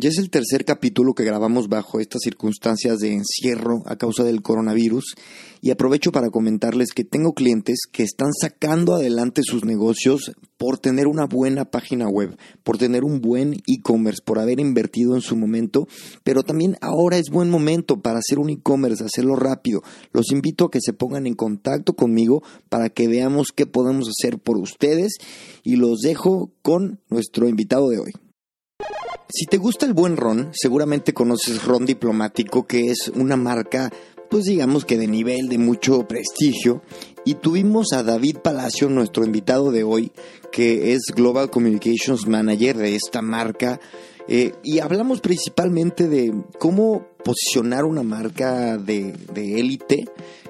Ya es el tercer capítulo que grabamos bajo estas circunstancias de encierro a causa del coronavirus y aprovecho para comentarles que tengo clientes que están sacando adelante sus negocios por tener una buena página web, por tener un buen e-commerce, por haber invertido en su momento, pero también ahora es buen momento para hacer un e-commerce, hacerlo rápido. Los invito a que se pongan en contacto conmigo para que veamos qué podemos hacer por ustedes y los dejo con nuestro invitado de hoy. Si te gusta el buen ron, seguramente conoces Ron Diplomático, que es una marca, pues digamos que de nivel, de mucho prestigio. Y tuvimos a David Palacio, nuestro invitado de hoy, que es Global Communications Manager de esta marca. Eh, y hablamos principalmente de cómo posicionar una marca de élite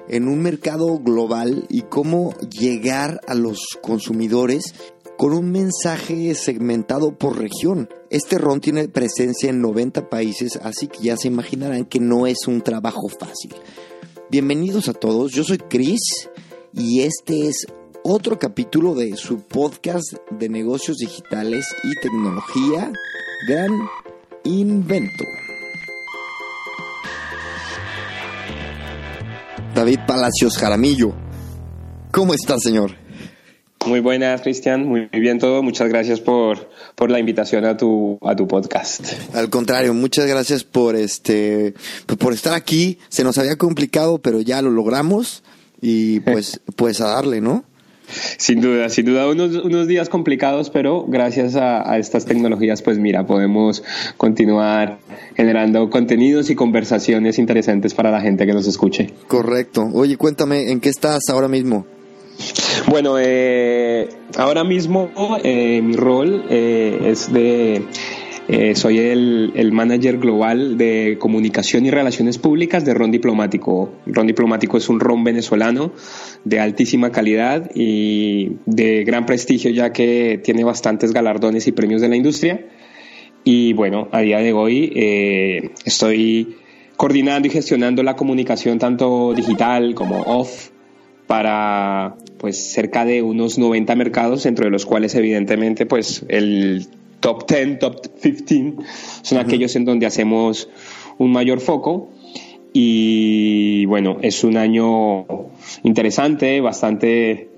en un mercado global y cómo llegar a los consumidores con un mensaje segmentado por región. Este ron tiene presencia en 90 países, así que ya se imaginarán que no es un trabajo fácil. Bienvenidos a todos, yo soy Chris y este es otro capítulo de su podcast de negocios digitales y tecnología, Gran Invento. David Palacios Jaramillo, ¿cómo está señor? Muy buenas, Cristian. Muy bien todo. Muchas gracias por, por la invitación a tu, a tu podcast. Al contrario, muchas gracias por este pues, por estar aquí. Se nos había complicado, pero ya lo logramos y pues pues a darle, ¿no? Sin duda, sin duda, unos, unos días complicados, pero gracias a, a, estas tecnologías, pues mira, podemos continuar generando contenidos y conversaciones interesantes para la gente que nos escuche. Correcto. Oye, cuéntame, ¿en qué estás ahora mismo? Bueno, eh, ahora mismo eh, mi rol eh, es de... Soy el, el, manager global de comunicación y relaciones públicas de Ron Diplomático. Ron Diplomático es un ron venezolano de altísima calidad y de gran prestigio ya que tiene bastantes galardones y premios de la industria. Y bueno, a día de hoy estoy coordinando y gestionando la comunicación tanto digital como off para pues cerca de unos 90 mercados, entre los cuales evidentemente pues el top 10, top 15 son aquellos en donde hacemos un mayor foco. Y bueno, es un año interesante, bastante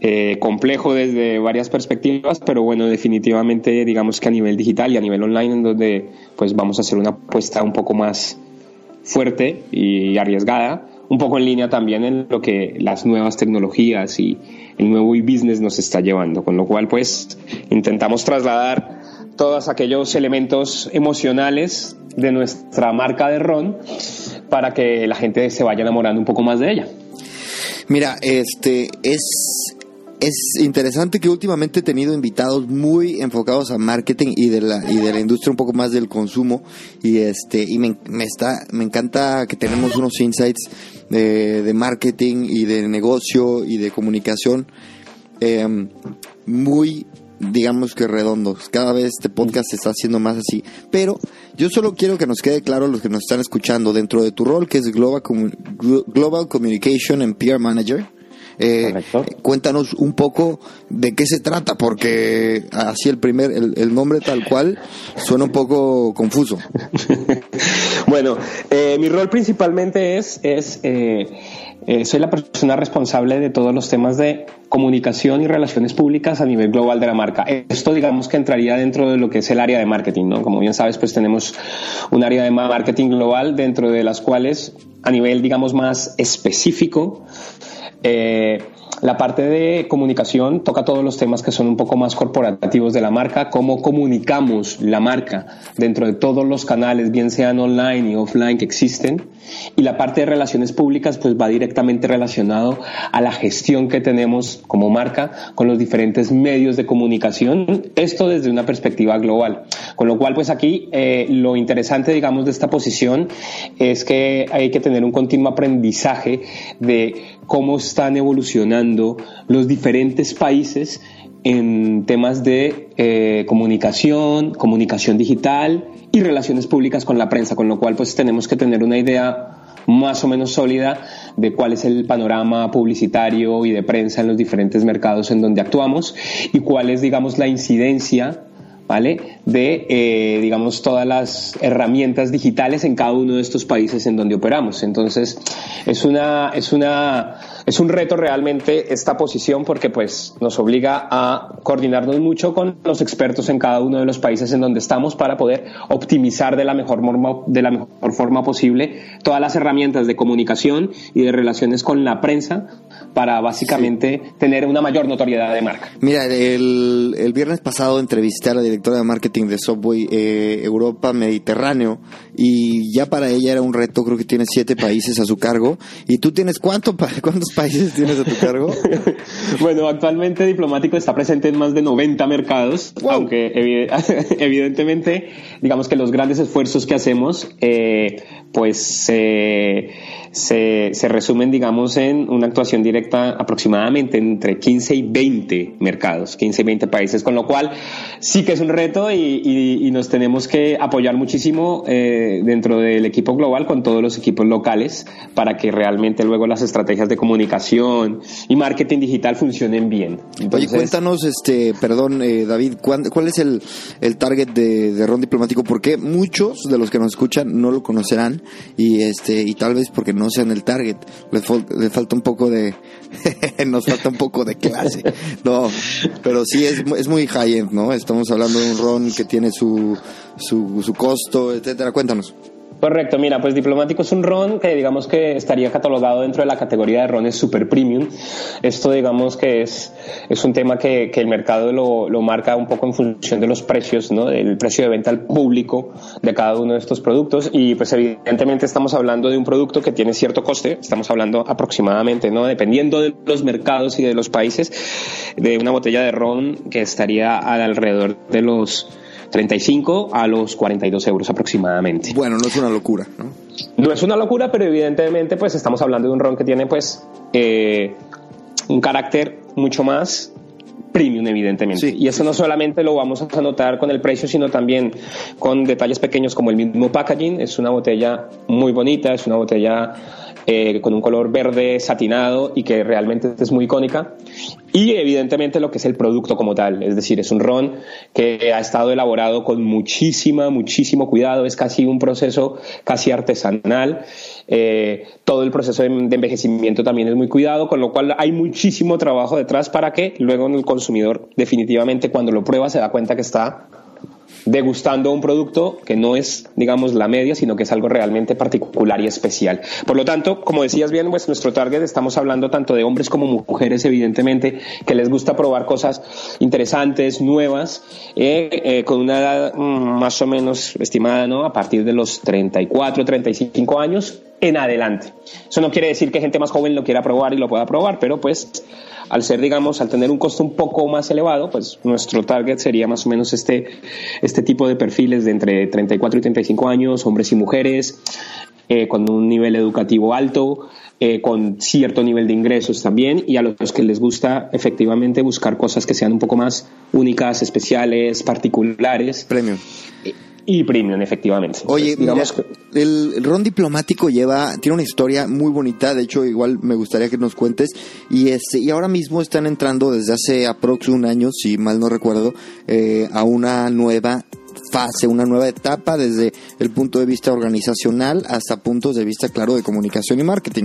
eh, complejo desde varias perspectivas, pero bueno, definitivamente digamos que a nivel digital y a nivel online en donde pues vamos a hacer una apuesta un poco más fuerte y arriesgada un poco en línea también en lo que las nuevas tecnologías y el nuevo e-business nos está llevando, con lo cual pues intentamos trasladar todos aquellos elementos emocionales de nuestra marca de ron para que la gente se vaya enamorando un poco más de ella. Mira, este es es interesante que últimamente he tenido invitados muy enfocados a marketing y de la y de la industria un poco más del consumo y este y me, está me encanta que tenemos unos insights de, de marketing y de negocio y de comunicación eh, muy digamos que redondos. Cada vez este podcast se está haciendo más así. Pero yo solo quiero que nos quede claro los que nos están escuchando dentro de tu rol, que es Global, Global Communication and Peer Manager. Eh, cuéntanos un poco de qué se trata, porque así el primer, el, nombre tal cual suena un poco confuso. bueno, eh, mi rol principalmente es, es eh, soy la persona responsable de todos los temas de comunicación y relaciones públicas a nivel global de la marca. Esto digamos que entraría dentro de lo que es el área de marketing, ¿no? Como bien sabes, pues tenemos un área de marketing global dentro de las cuales a nivel digamos más específico eh, la parte de comunicación toca todos los temas que son un poco más corporativos de la marca, cómo comunicamos la marca dentro de todos los canales, bien sean online y offline que existen. Y la parte de relaciones públicas pues va directamente relacionado a la gestión que tenemos como marca con los diferentes medios de comunicación, esto desde una perspectiva global. Con lo cual pues aquí eh, lo interesante digamos de esta posición es que hay que tener un continuo aprendizaje de cómo están evolucionando los diferentes países en temas de eh, comunicación, comunicación digital y relaciones públicas con la prensa, con lo cual pues tenemos que tener una idea más o menos sólida de cuál es el panorama publicitario y de prensa en los diferentes mercados en donde actuamos y cuál es, digamos, la incidencia ¿vale? De, eh, digamos, todas las herramientas digitales en cada uno de estos países en donde operamos. Entonces, es una, es una, es un reto realmente esta posición porque pues nos obliga a coordinarnos mucho con los expertos en cada uno de los países en donde estamos para poder optimizar de la mejor forma, de la mejor forma posible todas las herramientas de comunicación y de relaciones con la prensa para básicamente tener una mayor notoriedad de marca. Mira, el, el, viernes pasado entrevisté a la directora de marketing de Subway eh, Europa Mediterráneo y ya para ella era un reto, creo que tiene siete países a su cargo. ¿Y tú tienes cuánto, cuántos países tienes a tu cargo? bueno, actualmente Diplomático está presente en más de 90 mercados, aunque evidentemente, digamos que los grandes esfuerzos que hacemos, eh, pues... Eh, se, se, resumen, digamos, en una actuación directa aproximadamente entre 15 y 20 mercados, 15 y 20 países, con lo cual sí que es un reto y, y, nos tenemos que apoyar muchísimo eh, dentro del equipo global con todos los equipos locales para que realmente luego las estrategias de comunicación y marketing digital funcionen bien. Oye, cuéntanos, este, perdón, eh, David, ¿cuál, es el, el target de, de Ron Diplomático? Porque muchos de los que nos escuchan no lo conocerán y, este, y tal vez porque no no sean el target. Le, falta un poco de. nos falta un poco de clase. No, pero sí es, es muy high-end, ¿no? Estamos hablando de un ron que tiene su, su, su costo, etcétera. Cuéntanos. Correcto, mira, pues diplomático es un ron que digamos que estaría catalogado dentro de la categoría de rones super premium. Esto digamos que es, es un tema que, el mercado lo, lo, marca un poco en función de los precios, ¿no? Del precio de venta al público de cada uno de estos productos y pues evidentemente estamos hablando de un producto que tiene cierto coste, estamos hablando aproximadamente, ¿no? Dependiendo de los mercados y de los países, de una botella de ron que estaría alrededor de los 35 a los 42 euros aproximadamente. Bueno, no es una locura, ¿no? No es una locura, pero evidentemente pues estamos hablando de un ron que tiene pues eh, un carácter mucho más premium, evidentemente. Y eso no solamente lo vamos a notar con el precio, sino también con detalles pequeños como el mismo packaging. Es una botella muy bonita, es una botella eh, con un color verde satinado y que realmente es muy icónica. Y evidentemente lo que es el producto como tal, es decir, es un ron que ha estado elaborado con muchísima, muchísimo cuidado, es casi un proceso casi artesanal. Eh, todo el proceso de, de, envejecimiento también es muy cuidado, con lo cual hay muchísimo trabajo detrás para que luego el consumidor definitivamente cuando lo prueba se da cuenta que está degustando un producto que no es, digamos, la media, sino que es algo realmente particular y especial. Por lo tanto, como decías bien, pues nuestro target estamos hablando tanto de hombres como mujeres, evidentemente, que les gusta probar cosas interesantes, nuevas, eh, eh, con una edad mm, más o menos estimada, ¿no? A partir de los 34, 35 años en adelante. Eso no quiere decir que gente más joven lo quiera probar y lo pueda probar, pero pues al ser, digamos, al tener un costo un poco más elevado, pues nuestro target sería más o menos este, este tipo de perfiles de entre 34 y 35 años, hombres y mujeres, eh, con un nivel educativo alto, eh, con cierto nivel de ingresos también, y a los que les gusta efectivamente buscar cosas que sean un poco más únicas, especiales, particulares. Premio. Y premium, efectivamente. Oye, digamos el, ron diplomático lleva, tiene una historia muy bonita, de hecho igual me gustaría que nos cuentes, y este, y ahora mismo están entrando desde hace aproximadamente un año, si mal no recuerdo, eh, a una nueva fase, una nueva etapa desde el punto de vista organizacional hasta puntos de vista, claro, de comunicación y marketing.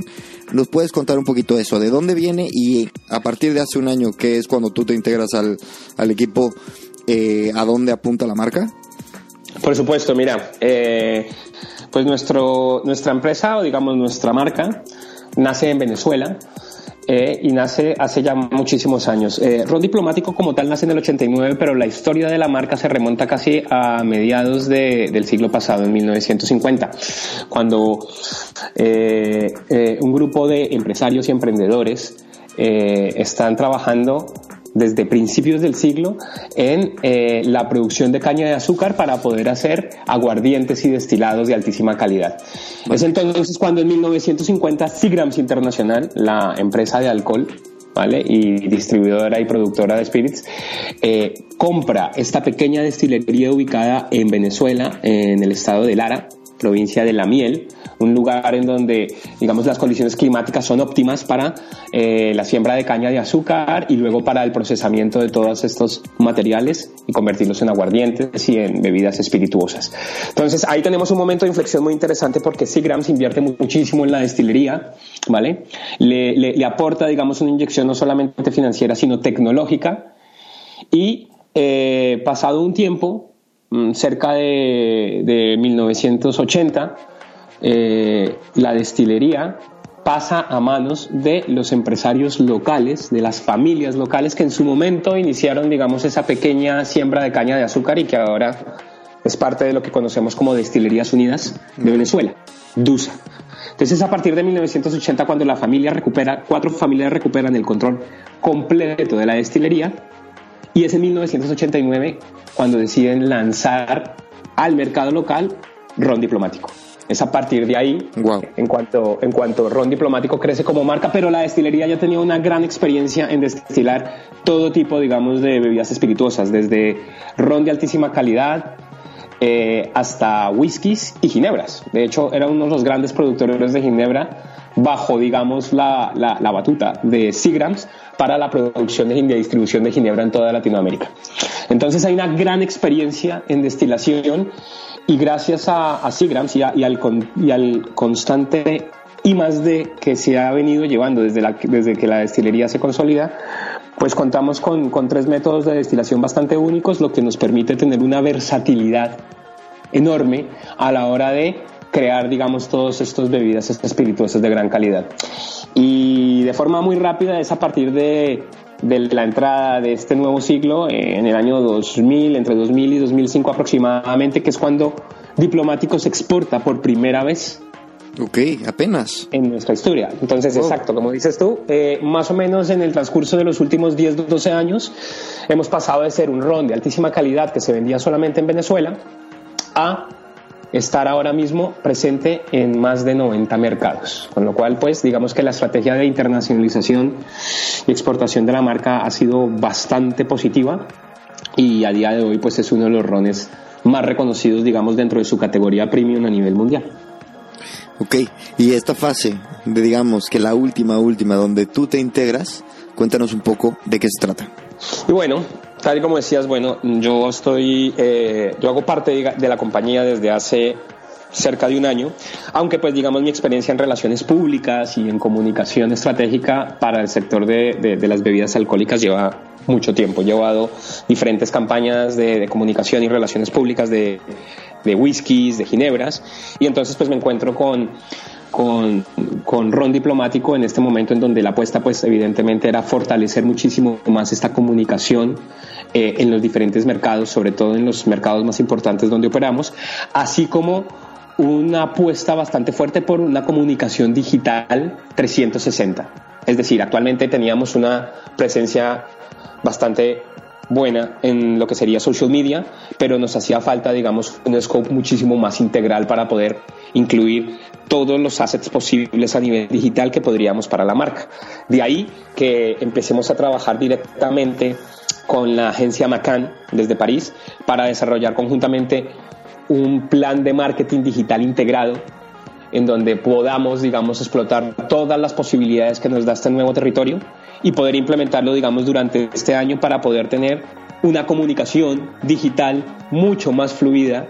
¿Nos puedes contar un poquito eso? ¿De dónde viene y a partir de hace un año, que es cuando tú te integras al, al equipo, eh, a dónde apunta la marca? Por supuesto, mira, eh, pues nuestro, nuestra empresa o digamos nuestra marca nace en Venezuela. eh, y nace hace ya muchísimos años. Eh, Diplomático como tal nace en el 89, pero la historia de la marca se remonta casi a mediados del siglo pasado, en 1950, cuando eh, un grupo de empresarios y emprendedores están trabajando desde principios del siglo en eh, la producción de caña de azúcar para poder hacer aguardientes y destilados de altísima calidad. Es entonces cuando en 1950 Seagrams Internacional, la empresa de alcohol, ¿vale? y distribuidora y productora de spirits, eh, compra esta pequeña destilería ubicada en Venezuela, en el estado de Lara, provincia de La Miel, un lugar en donde, digamos, las condiciones climáticas son óptimas para eh, la siembra de caña de azúcar y luego para el procesamiento de todos estos materiales y convertirlos en aguardientes y en bebidas espirituosas. Entonces, ahí tenemos un momento de inflexión muy interesante porque Seagrams invierte muchísimo en la destilería, ¿vale? Le, aporta, digamos, una inyección no solamente financiera, sino tecnológica y eh, pasado un tiempo, cerca de, de 1980, eh, la destilería pasa a manos de los empresarios locales, de las familias locales que en su momento iniciaron, digamos, esa pequeña siembra de caña de azúcar y que ahora es parte de lo que conocemos como Destilerías Unidas de Venezuela, DUSA. Entonces, a partir de 1980, cuando la familia recupera, cuatro familias recuperan el control completo de la destilería, y es en 1989 cuando deciden lanzar al mercado local ron diplomático. Es a partir de ahí, en, cuanto, en cuanto Ron Diplomático crece como marca, pero la destilería ya tenía una gran experiencia en destilar todo tipo, digamos, de bebidas espirituosas, desde ron de altísima calidad, eh, hasta whiskies y ginebras. De hecho, era uno de los grandes productores de ginebra bajo, digamos, la, la, batuta de Seagrams para la producción y distribución de ginebra en toda Latinoamérica. Entonces hay una gran experiencia en destilación y gracias a, a Seagrams y, al, y al constante y más de que se ha venido llevando desde, la, desde que la destilería se consolida, pues contamos con, con, tres métodos de destilación bastante únicos, lo que nos permite tener una versatilidad enorme a la hora de crear, digamos, todos estos bebidas espirituosas de gran calidad. Y de forma muy rápida es a partir de, de la entrada de este nuevo siglo eh, en el año 2000, entre 2000 y 2005 aproximadamente, que es cuando Diplomático se exporta por primera vez. Ok, apenas. En nuestra historia. Entonces, exacto, como dices tú, eh, más o menos en el transcurso de los últimos 10, 12 años, hemos pasado de ser un ron de altísima calidad que se vendía solamente en Venezuela a estar ahora mismo presente en más de 90 mercados. Con lo cual, pues, digamos que la estrategia de internacionalización y exportación de la marca ha sido bastante positiva y a día de hoy, pues, es uno de los rones más reconocidos, digamos, dentro de su categoría premium a nivel mundial. Ok, y esta fase de, digamos, que la última, última, donde tú te integras, cuéntanos un poco de qué se trata. Y bueno, tal y como decías, bueno, yo estoy, eh, yo hago parte de la compañía desde hace cerca de un año, aunque pues digamos mi experiencia en relaciones públicas y en comunicación estratégica para el sector de, las bebidas alcohólicas lleva mucho tiempo. He llevado diferentes campañas de, comunicación y relaciones públicas de, de whiskies, de ginebras, y entonces pues me encuentro con con, con Ron Diplomático en este momento en donde la apuesta pues evidentemente era fortalecer muchísimo más esta comunicación eh, en los diferentes mercados, sobre todo en los mercados más importantes donde operamos, así como una apuesta bastante fuerte por una comunicación digital 360. Es decir, actualmente teníamos una presencia bastante buena en lo que sería social media, pero nos hacía falta, digamos, un scope muchísimo más integral para poder incluir todos los assets posibles a nivel digital que podríamos para la marca. De ahí que empecemos a trabajar directamente con la agencia Macan desde París para desarrollar conjuntamente un plan de marketing digital integrado en donde podamos, digamos, explotar todas las posibilidades que nos da este nuevo territorio y poder implementarlo, digamos, durante este año para poder tener una comunicación digital mucho más fluida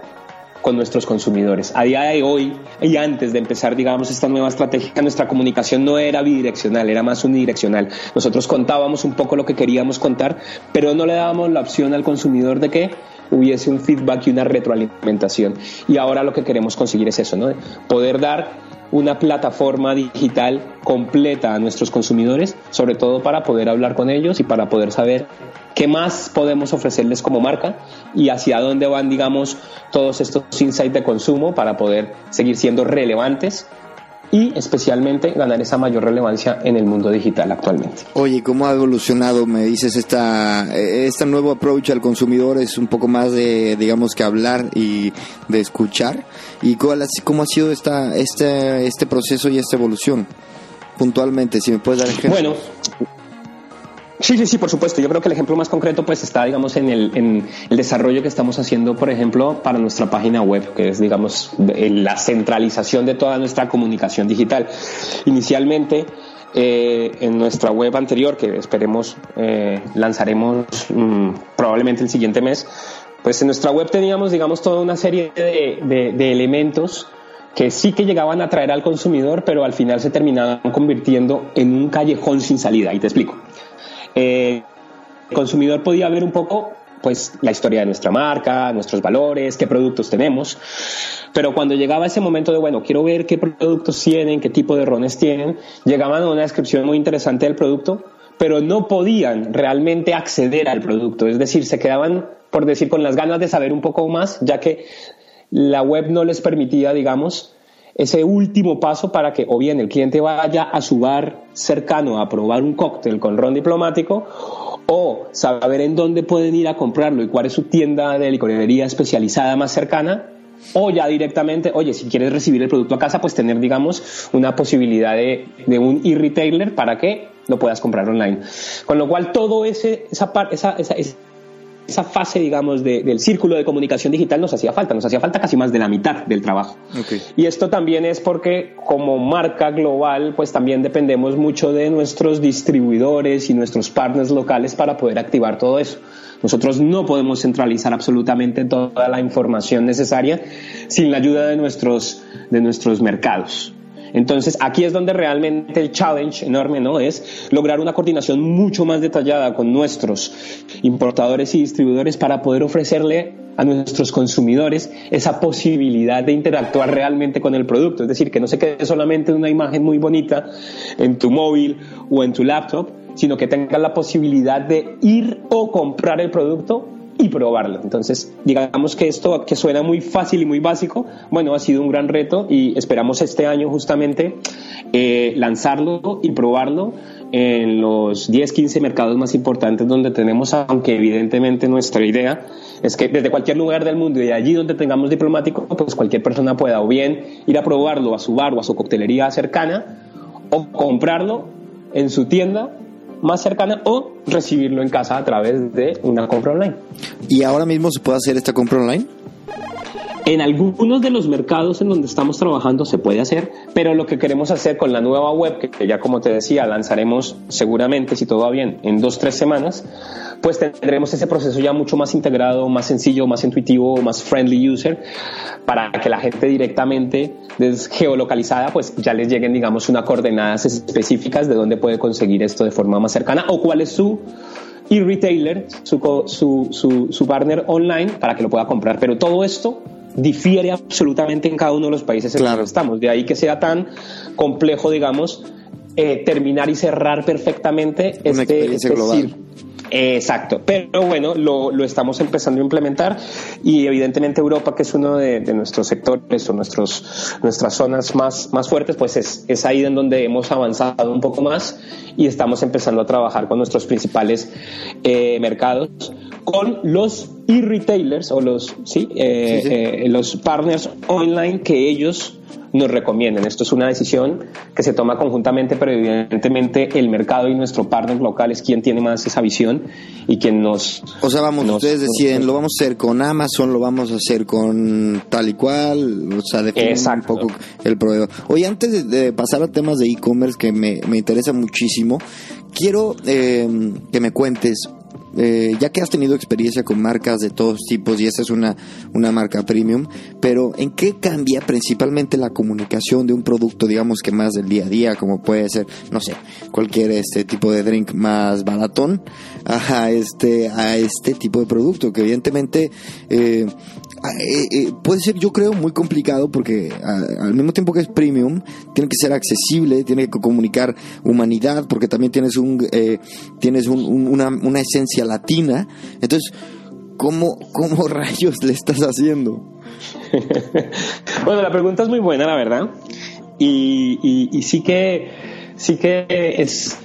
con nuestros consumidores. A día de hoy y antes de empezar, digamos, esta nueva estrategia, nuestra comunicación no era bidireccional, era más unidireccional. Nosotros contábamos un poco lo que queríamos contar, pero no le dábamos la opción al consumidor de que hubiese un feedback y una retroalimentación. Y ahora lo que queremos conseguir es eso, ¿no? Poder dar una plataforma digital completa a nuestros consumidores, sobre todo para poder hablar con ellos y para poder saber qué más podemos ofrecerles como marca y hacia dónde van, digamos, todos estos insights de consumo para poder seguir siendo relevantes y especialmente ganar esa mayor relevancia en el mundo digital actualmente. Oye, ¿cómo ha evolucionado? Me dices, esta, este nuevo approach al consumidor es un poco más de, digamos, que hablar y de escuchar. ¿Y cuál, cómo ha sido esta, este, este proceso y esta evolución? Puntualmente, si me puedes dar ejemplos. Bueno, Sí, sí, sí, por supuesto. Yo creo que el ejemplo más concreto pues está, digamos, en el, desarrollo que estamos haciendo, por ejemplo, para nuestra página web, que es, digamos, la centralización de toda nuestra comunicación digital. Inicialmente, eh, en nuestra web anterior, que esperemos eh, lanzaremos mm, probablemente el siguiente mes, pues en nuestra web teníamos, digamos, toda una serie de, de, de elementos que sí que llegaban a atraer al consumidor, pero al final se terminaban convirtiendo en un callejón sin salida. Y te explico. Eh, el consumidor podía ver un poco pues la historia de nuestra marca, nuestros valores, qué productos tenemos. Pero cuando llegaba ese momento de, bueno, quiero ver qué productos tienen, qué tipo de rones tienen, llegaban a una descripción muy interesante del producto, pero no podían realmente acceder al producto. Es decir, se quedaban, por decir, con las ganas de saber un poco más, ya que la web no les permitía, digamos, ese último paso para que o bien el cliente vaya a su bar cercano a probar un cóctel con ron diplomático o saber en dónde pueden ir a comprarlo y cuál es su tienda de licorería especializada más cercana o ya directamente, oye, si quieres recibir el producto a casa, pues tener, digamos, una posibilidad de, de un e-retailer para que lo puedas comprar online. Con lo cual, todo ese, esa, esa, esa, esa fase, digamos, del círculo de comunicación digital nos hacía falta, nos hacía falta casi más de la mitad del trabajo. Y esto también es porque como marca global, pues también dependemos mucho de nuestros distribuidores y nuestros partners locales para poder activar todo eso. Nosotros no podemos centralizar absolutamente toda la información necesaria sin la ayuda de nuestros, de nuestros mercados. Entonces, aquí es donde realmente el challenge enorme no es lograr una coordinación mucho más detallada con nuestros importadores y distribuidores para poder ofrecerle a nuestros consumidores esa posibilidad de interactuar realmente con el producto, es decir, que no se quede solamente una imagen muy bonita en tu móvil o en tu laptop, sino que tengas la posibilidad de ir o comprar el producto y probarlo. Entonces, digamos que esto que suena muy fácil y muy básico, bueno, ha sido un gran reto y esperamos este año justamente eh, lanzarlo y probarlo en los 10, 15 mercados más importantes donde tenemos, aunque evidentemente nuestra idea es que desde cualquier lugar del mundo y allí donde tengamos diplomático, pues cualquier persona pueda o bien ir a probarlo a su bar o a su coctelería cercana o comprarlo en su tienda más cercana o recibirlo en casa a través de una compra online. ¿Y ahora mismo se puede hacer esta compra online? En algunos de los mercados en donde estamos trabajando se puede hacer, pero lo que queremos hacer con la nueva web, que ya como te decía, lanzaremos seguramente, si todo va bien, en dos, tres semanas, pues tendremos ese proceso ya mucho más integrado, más sencillo, más intuitivo, más friendly user, para que la gente directamente geolocalizada, pues ya les lleguen, digamos, unas coordenadas específicas de dónde puede conseguir esto de forma más cercana o cuál es su e-retailer, su, su, su, su partner online para que lo pueda comprar. Pero todo esto difiere absolutamente en cada uno de los países en los que estamos. De ahí que sea tan complejo, digamos, eh, terminar y cerrar perfectamente este, este global. Exacto, pero bueno, lo, lo, estamos empezando a implementar y evidentemente Europa, que es uno de, nuestros sectores o nuestros, nuestras zonas más, más fuertes, pues es, es, ahí en donde hemos avanzado un poco más y estamos empezando a trabajar con nuestros principales eh, mercados con los e-retailers o los, ¿sí? Eh, eh, los partners online que ellos nos recomienden. Esto es una decisión que se toma conjuntamente, pero evidentemente el mercado y nuestro partner local es quien tiene más esa visión y quien nos... O sea, vamos, ustedes deciden, lo vamos a hacer con Amazon, lo vamos a hacer con tal y cual, o sea, define un poco el proveedor. Oye, antes de, pasar a temas de e-commerce que me, me interesa muchísimo, quiero eh, que me cuentes eh, ya que has tenido experiencia con marcas de todos tipos y esta es una, una marca premium, pero ¿en qué cambia principalmente la comunicación de un producto, digamos que más del día a día, como puede ser, no sé, cualquier este tipo de drink más baratón, a este, a este tipo de producto, que evidentemente eh, eh, eh, puede ser, yo creo, muy complicado porque al mismo tiempo que es premium, tiene que ser accesible, tiene que comunicar humanidad, porque también tienes un eh, tienes una, una, esencia latina. Entonces, ¿cómo, ¿cómo rayos le estás haciendo? bueno, la pregunta es muy buena, la verdad. Y, y sí que sí que es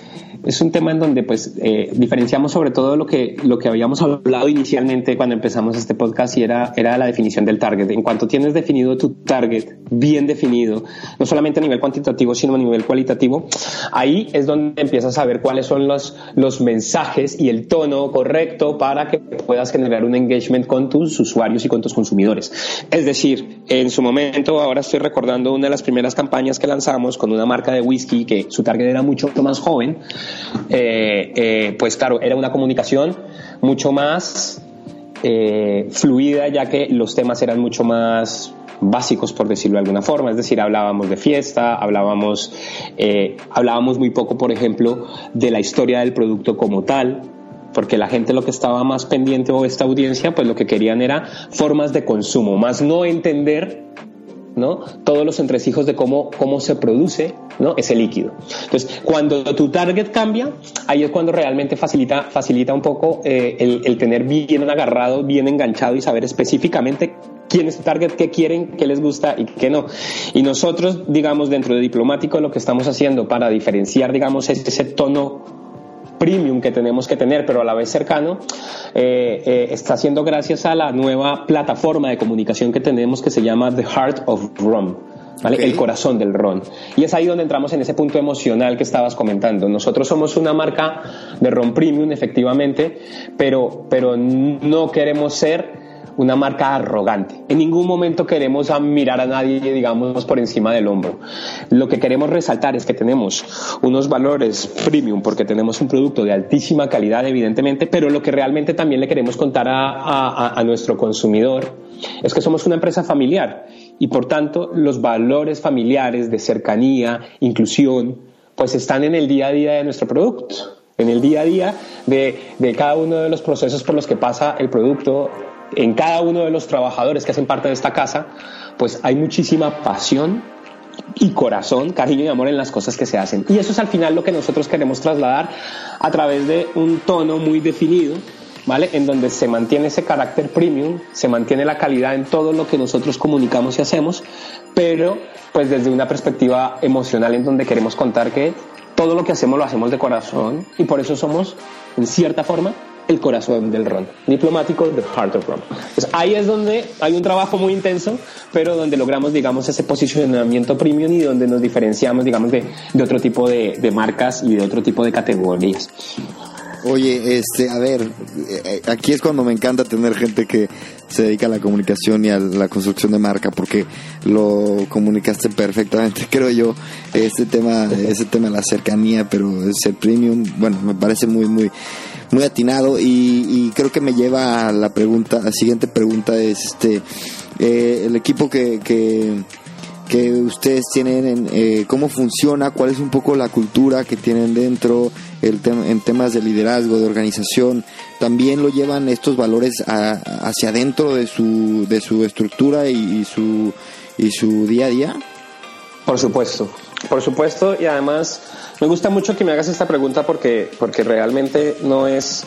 es un tema en donde pues eh, diferenciamos sobre todo lo que, lo que habíamos hablado inicialmente cuando empezamos este podcast y era, era la definición del target. En cuanto tienes definido tu target bien definido, no solamente a nivel cuantitativo, sino a nivel cualitativo, ahí es donde empiezas a ver cuáles son los, los mensajes y el tono correcto para que puedas generar un engagement con tus usuarios y con tus consumidores. Es decir, en su momento, ahora estoy recordando una de las primeras campañas que lanzamos con una marca de whisky que su target era mucho más joven, eh, eh, pues claro, era una comunicación mucho más eh, fluida, ya que los temas eran mucho más básicos, por decirlo de alguna forma. Es decir, hablábamos de fiesta, hablábamos, hablábamos muy poco, por ejemplo, de la historia del producto como tal, porque la gente lo que estaba más pendiente o esta audiencia, pues lo que querían era formas de consumo, más no entender ¿no? todos los entresijos de cómo, cómo se produce ¿no? ese líquido. Entonces, cuando tu target cambia, ahí es cuando realmente facilita, facilita un poco eh, el, tener bien agarrado, bien enganchado y saber específicamente quién es tu target, qué quieren, qué les gusta y qué no. Y nosotros, digamos, dentro de Diplomático, lo que estamos haciendo para diferenciar, digamos, ese tono premium que tenemos que tener, pero a la vez cercano, eh, eh, está siendo gracias a la nueva plataforma de comunicación que tenemos que se llama The Heart of Rum. ¿Vale? El corazón del ron. Y es ahí donde entramos en ese punto emocional que estabas comentando. Nosotros somos una marca de ron premium, efectivamente, pero, pero no queremos ser una marca arrogante. En ningún momento queremos mirar a nadie, digamos, por encima del hombro. Lo que queremos resaltar es que tenemos unos valores premium porque tenemos un producto de altísima calidad, evidentemente, pero lo que realmente también le queremos contar a, a nuestro consumidor es que somos una empresa familiar y por tanto los valores familiares de cercanía, inclusión, pues están en el día a día de nuestro producto en el día a día de, de, cada uno de los procesos por los que pasa el producto en cada uno de los trabajadores que hacen parte de esta casa, pues hay muchísima pasión y corazón, cariño y amor en las cosas que se hacen. Y eso es al final lo que nosotros queremos trasladar a través de un tono muy definido, ¿vale? En donde se mantiene ese carácter premium, se mantiene la calidad en todo lo que nosotros comunicamos y hacemos, pero pues desde una perspectiva emocional en donde queremos contar que todo lo que hacemos lo hacemos de corazón y por eso somos, en cierta forma, el corazón del ron, diplomático, the heart of ron. Pues ahí es donde hay un trabajo muy intenso, pero donde logramos, digamos, ese posicionamiento premium y donde nos diferenciamos, digamos, de, de otro tipo de, de marcas y de otro tipo de categorías. Oye, este, a ver, eh, aquí es cuando me encanta tener gente que se dedica a la comunicación y a la construcción de marca, porque lo comunicaste perfectamente, creo yo, este tema, ese tema de la cercanía, pero ese premium, bueno, me parece muy, muy, muy atinado y, creo que me lleva a la pregunta, la siguiente pregunta es este eh, el equipo que, que, ustedes tienen, eh, cómo funciona, cuál es un poco la cultura que tienen dentro, el en temas de liderazgo, de organización, también lo llevan estos valores hacia adentro de su, de su estructura y, su, y su día a día. Por supuesto, por supuesto, y además me gusta mucho que me hagas esta pregunta porque, porque realmente no es,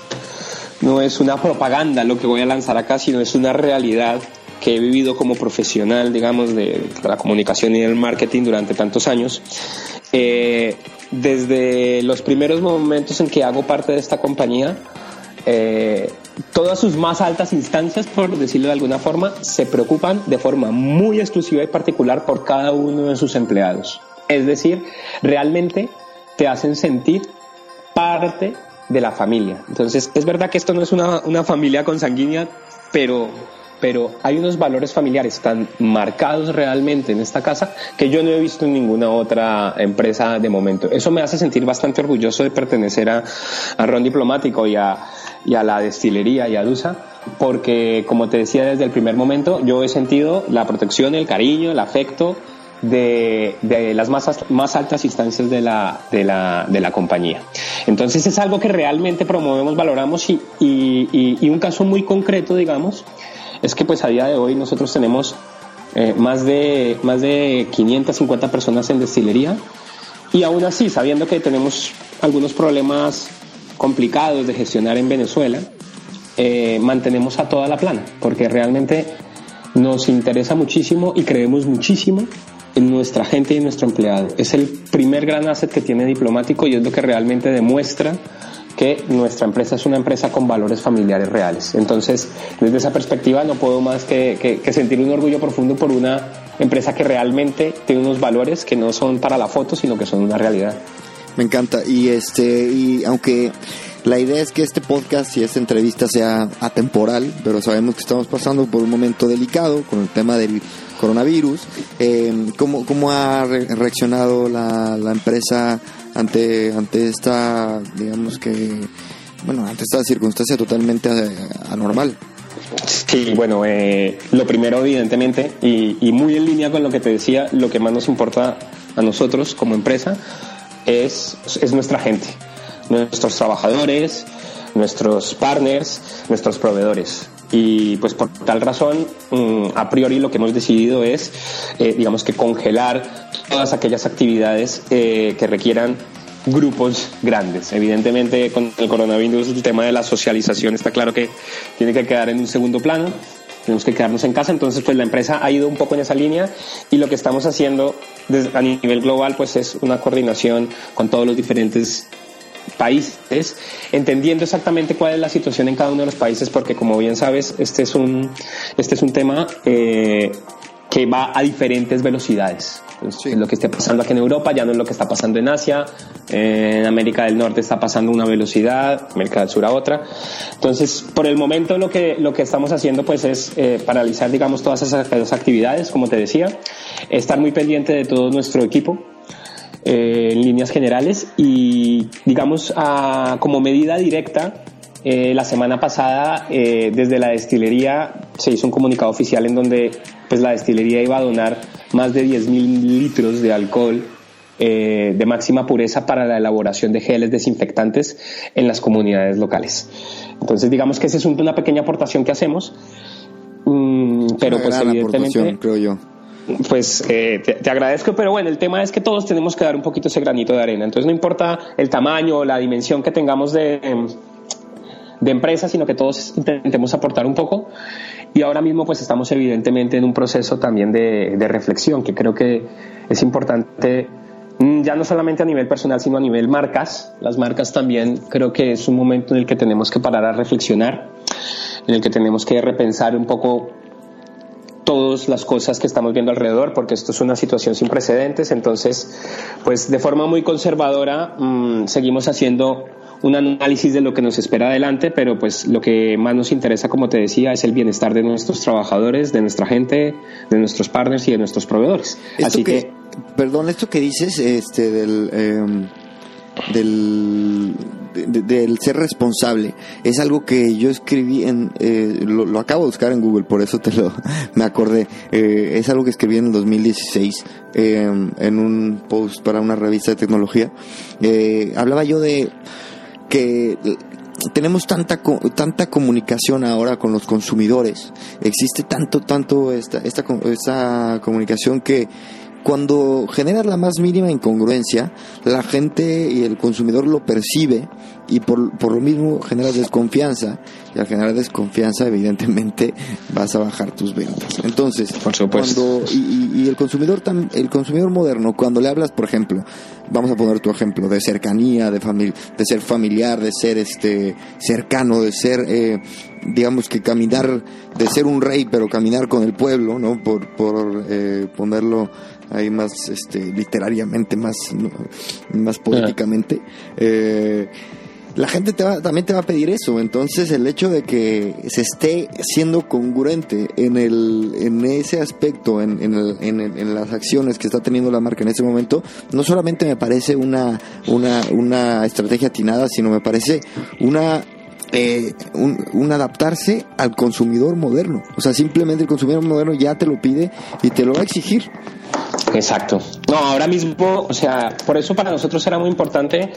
no es una propaganda lo que voy a lanzar acá, sino es una realidad que he vivido como profesional, digamos, de la comunicación y el marketing durante tantos años. Eh, desde los primeros momentos en que hago parte de esta compañía, eh, todas sus más altas instancias, por decirlo de alguna forma, se preocupan de forma muy exclusiva y particular por cada uno de sus empleados. Es decir, realmente te hacen sentir parte de la familia. Entonces, es verdad que esto no es una, una familia consanguínea, pero, pero hay unos valores familiares tan marcados realmente en esta casa que yo no he visto en ninguna otra empresa de momento. Eso me hace sentir bastante orgulloso de pertenecer a, a Ron Diplomático y a, y a la destilería y a Dusa, porque como te decía desde el primer momento, yo he sentido la protección, el cariño, el afecto de, las más, altas instancias de la, de, la, de la compañía. Entonces es algo que realmente promovemos, valoramos y, un caso muy concreto, digamos, es que pues a día de hoy nosotros tenemos eh, más, de, más de 550 personas en destilería y aún así, sabiendo que tenemos algunos problemas complicados de gestionar en Venezuela, eh, mantenemos a toda la plana, porque realmente nos interesa muchísimo y creemos muchísimo en nuestra gente y en nuestro empleado. Es el primer gran asset que tiene diplomático y es lo que realmente demuestra que nuestra empresa es una empresa con valores familiares reales. Entonces, desde esa perspectiva no puedo más que, sentir un orgullo profundo por una empresa que realmente tiene unos valores que no son para la foto, sino que son una realidad. Me encanta. Y este, y aunque la idea es que este podcast y esta entrevista sea atemporal, pero sabemos que estamos pasando por un momento delicado con el tema del coronavirus. Eh, ¿cómo, ¿Cómo ha reaccionado la, la empresa ante, ante esta, digamos que, bueno, ante esta circunstancia totalmente eh, anormal. Sí, bueno, eh, lo primero evidentemente, y, y, muy en línea con lo que te decía, lo que más nos importa a nosotros como empresa es, es nuestra gente, nuestros trabajadores, nuestros partners, nuestros proveedores. Y pues por tal razón, mm, a priori lo que hemos decidido es, eh, digamos que congelar todas aquellas actividades eh, que requieran grupos grandes. Evidentemente con el coronavirus el tema de la socialización está claro que tiene que quedar en un segundo plano. Tenemos que quedarnos en casa, entonces pues la empresa ha ido un poco en esa línea y lo que estamos haciendo a nivel global pues es una coordinación con todos los diferentes países, entendiendo exactamente cuál es la situación en cada uno de los países, porque como bien sabes, este es un, este es un tema eh, que va a diferentes velocidades. Lo que esté pasando aquí en Europa ya no es lo que está pasando en Asia, en América del Norte está pasando una velocidad, América del Sur a otra. Entonces, por el momento lo que, lo que estamos haciendo pues es eh, paralizar, digamos, todas esas actividades, como te decía, estar muy pendiente de todo nuestro equipo, eh, en líneas generales y digamos como medida directa eh, la semana pasada eh, desde la destilería se hizo un comunicado oficial en donde pues la destilería iba a donar más de 10.000 litros de alcohol de máxima pureza para la elaboración de geles desinfectantes en las comunidades locales. Entonces digamos que esa es una pequeña aportación que hacemos, mm, pero pues evidentemente creo yo pues eh, te, agradezco, pero bueno, el tema es que todos tenemos que dar un poquito ese granito de arena. Entonces no importa el tamaño o la dimensión que tengamos de, de empresa, sino que todos intentemos aportar un poco. Y ahora mismo pues estamos evidentemente en un proceso también de, de reflexión, que creo que es importante mm, ya no solamente a nivel personal, sino a nivel marcas. Las marcas también creo que es un momento en el que tenemos que parar a reflexionar, en el que tenemos que repensar un poco todas las cosas que estamos viendo alrededor, porque esto es una situación sin precedentes. Entonces, pues de forma muy conservadora mm, seguimos haciendo un análisis de lo que nos espera adelante, pero pues lo que más nos interesa, como te decía, es el bienestar de nuestros trabajadores, de nuestra gente, de nuestros partners y de nuestros proveedores. Así que, perdón, esto que dices, este, del, em, del del ser responsable. Es algo que yo escribí en eh, lo, acabo de buscar en Google por eso te lo me acordé. Eh, es algo que escribí en el 2016 em, en un post para una revista de tecnología. Eh, hablaba yo de que tenemos tanta tanta comunicación ahora con los consumidores. Existe tanto tanto esta, esta comunicación que cuando generas la más mínima incongruencia, la gente y el consumidor lo percibe y por, por lo mismo generas desconfianza y al generar desconfianza evidentemente vas a bajar tus ventas. Entonces, por supuesto. Cuando, y, y, el consumidor el consumidor moderno cuando le hablas, por ejemplo, vamos a poner tu ejemplo de cercanía, de de ser familiar, de ser este cercano, de ser eh, digamos que caminar, de ser un rey, pero caminar con el pueblo, ¿no? Por, por eh, ponerlo ahí más este, literariamente, más, más. Eh, la gente te va, también te va a pedir eso. Entonces, el hecho de que se esté siendo congruente en, el, en ese aspecto, en, en, en, las acciones que está teniendo la marca en ese momento, no solamente me parece una, una, una estrategia atinada, sino me parece una eh, un, adaptarse al consumidor moderno. O sea, simplemente el consumidor moderno ya te lo pide y te lo va a exigir. Exacto. No, ahora mismo, o sea, por eso para nosotros era muy importante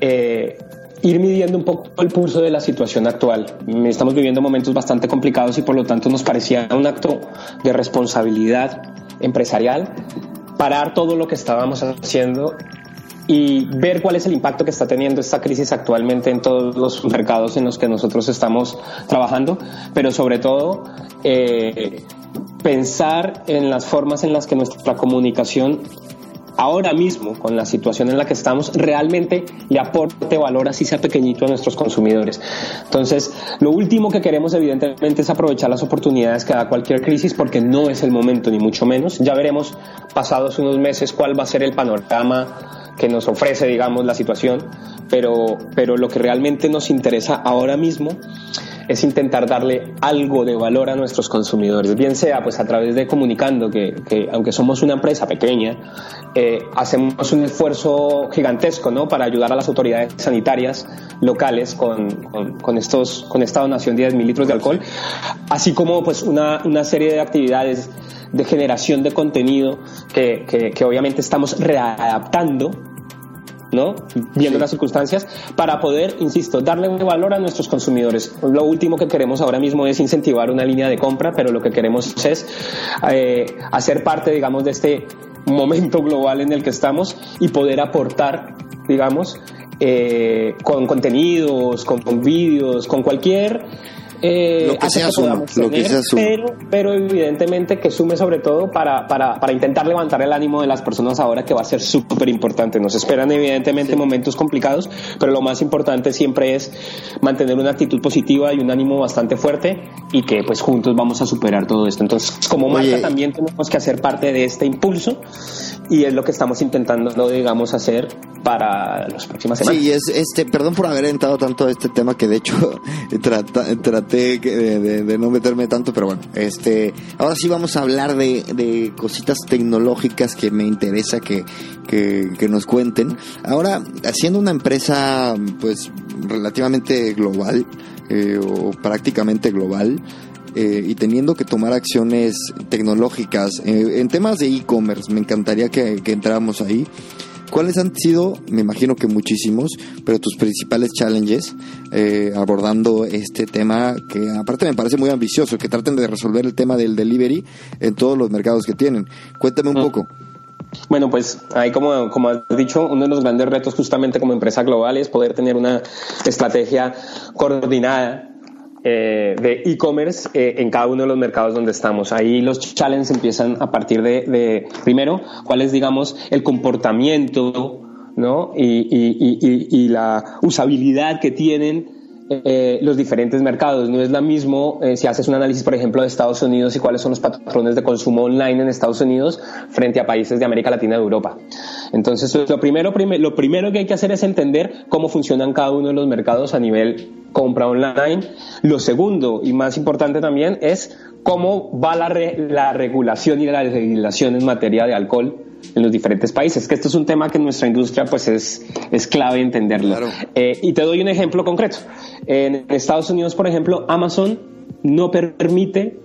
eh, ir midiendo un poco el pulso de la situación actual. Estamos viviendo momentos bastante complicados y por lo tanto nos parecía un acto de responsabilidad empresarial parar todo lo que estábamos haciendo y ver cuál es el impacto que está teniendo esta crisis actualmente en todos los mercados en los que nosotros estamos trabajando, pero sobre todo eh, pensar en las formas en las que nuestra comunicación ahora mismo, con la situación en la que estamos, realmente le aporte valor, así sea pequeñito, a nuestros consumidores. Entonces, lo último que queremos, evidentemente, es aprovechar las oportunidades que da cualquier crisis, porque no es el momento, ni mucho menos. Ya veremos, pasados unos meses, cuál va a ser el panorama que nos ofrece, digamos, la situación, pero, pero lo que realmente nos interesa ahora mismo es intentar darle algo de valor a nuestros consumidores, bien sea pues a través de comunicando que, aunque somos una empresa pequeña, eh, hacemos un esfuerzo gigantesco ¿no? para ayudar a las autoridades sanitarias locales con, con, estos, con esta donación de 10.000 litros de alcohol, así como pues una, una serie de actividades de generación de contenido que, que, que obviamente estamos readaptando ¿no? Viendo las circunstancias, para poder, insisto, darle un valor a nuestros consumidores. Lo último que queremos ahora mismo es incentivar una línea de compra, pero lo que queremos es eh, hacer parte, digamos, de este momento global en el que estamos y poder aportar, digamos, eh, con contenidos, con, con vídeos, con cualquier eh, lo que sea lo que sea Pero, pero evidentemente que sume sobre todo para, para, para, intentar levantar el ánimo de las personas ahora que va a ser súper importante. Nos esperan evidentemente momentos complicados, pero lo más importante siempre es mantener una actitud positiva y un ánimo bastante fuerte y que pues juntos vamos a superar todo esto. Entonces, como marca también tenemos que hacer parte de este impulso y es lo que estamos intentando, digamos, hacer para las próximas semanas. Sí, es, este, perdón por haber entrado tanto a este tema que de hecho traté de, no meterme tanto, pero bueno, este, ahora sí vamos a hablar de, de cositas tecnológicas que me interesa que, que, que nos cuenten. Ahora, haciendo una empresa, pues, relativamente global, eh, o prácticamente global, eh, y teniendo que tomar acciones tecnológicas eh, en temas de e-commerce, me encantaría que, entráramos ahí. ¿Cuáles han sido, me imagino que muchísimos, pero tus principales challenges eh, abordando este tema que aparte me parece muy ambicioso, que traten de resolver el tema del delivery en todos los mercados que tienen? Cuéntame un mm. poco. Bueno, pues ahí como, como has dicho, uno de los grandes retos justamente como empresa global es poder tener una estrategia coordinada eh, de e-commerce eh, en cada uno de los mercados donde estamos. Ahí los challenges empiezan a partir de, primero, cuál es, digamos, el comportamiento ¿no? y, la usabilidad que tienen eh, los diferentes mercados. No es lo mismo si haces un análisis, por ejemplo, de Estados Unidos y cuáles son los patrones de consumo online en Estados Unidos frente a países de América Latina y Europa. Entonces, lo primero, lo primero que hay que hacer es entender cómo funcionan cada uno de los mercados a nivel compra online. Lo segundo y más importante también es cómo va la, la regulación y la legislación en materia de alcohol en los diferentes países, que esto es un tema que en nuestra industria pues es, es clave entenderlo. Eh, y te doy un ejemplo concreto. En Estados Unidos, por ejemplo, Amazon no permite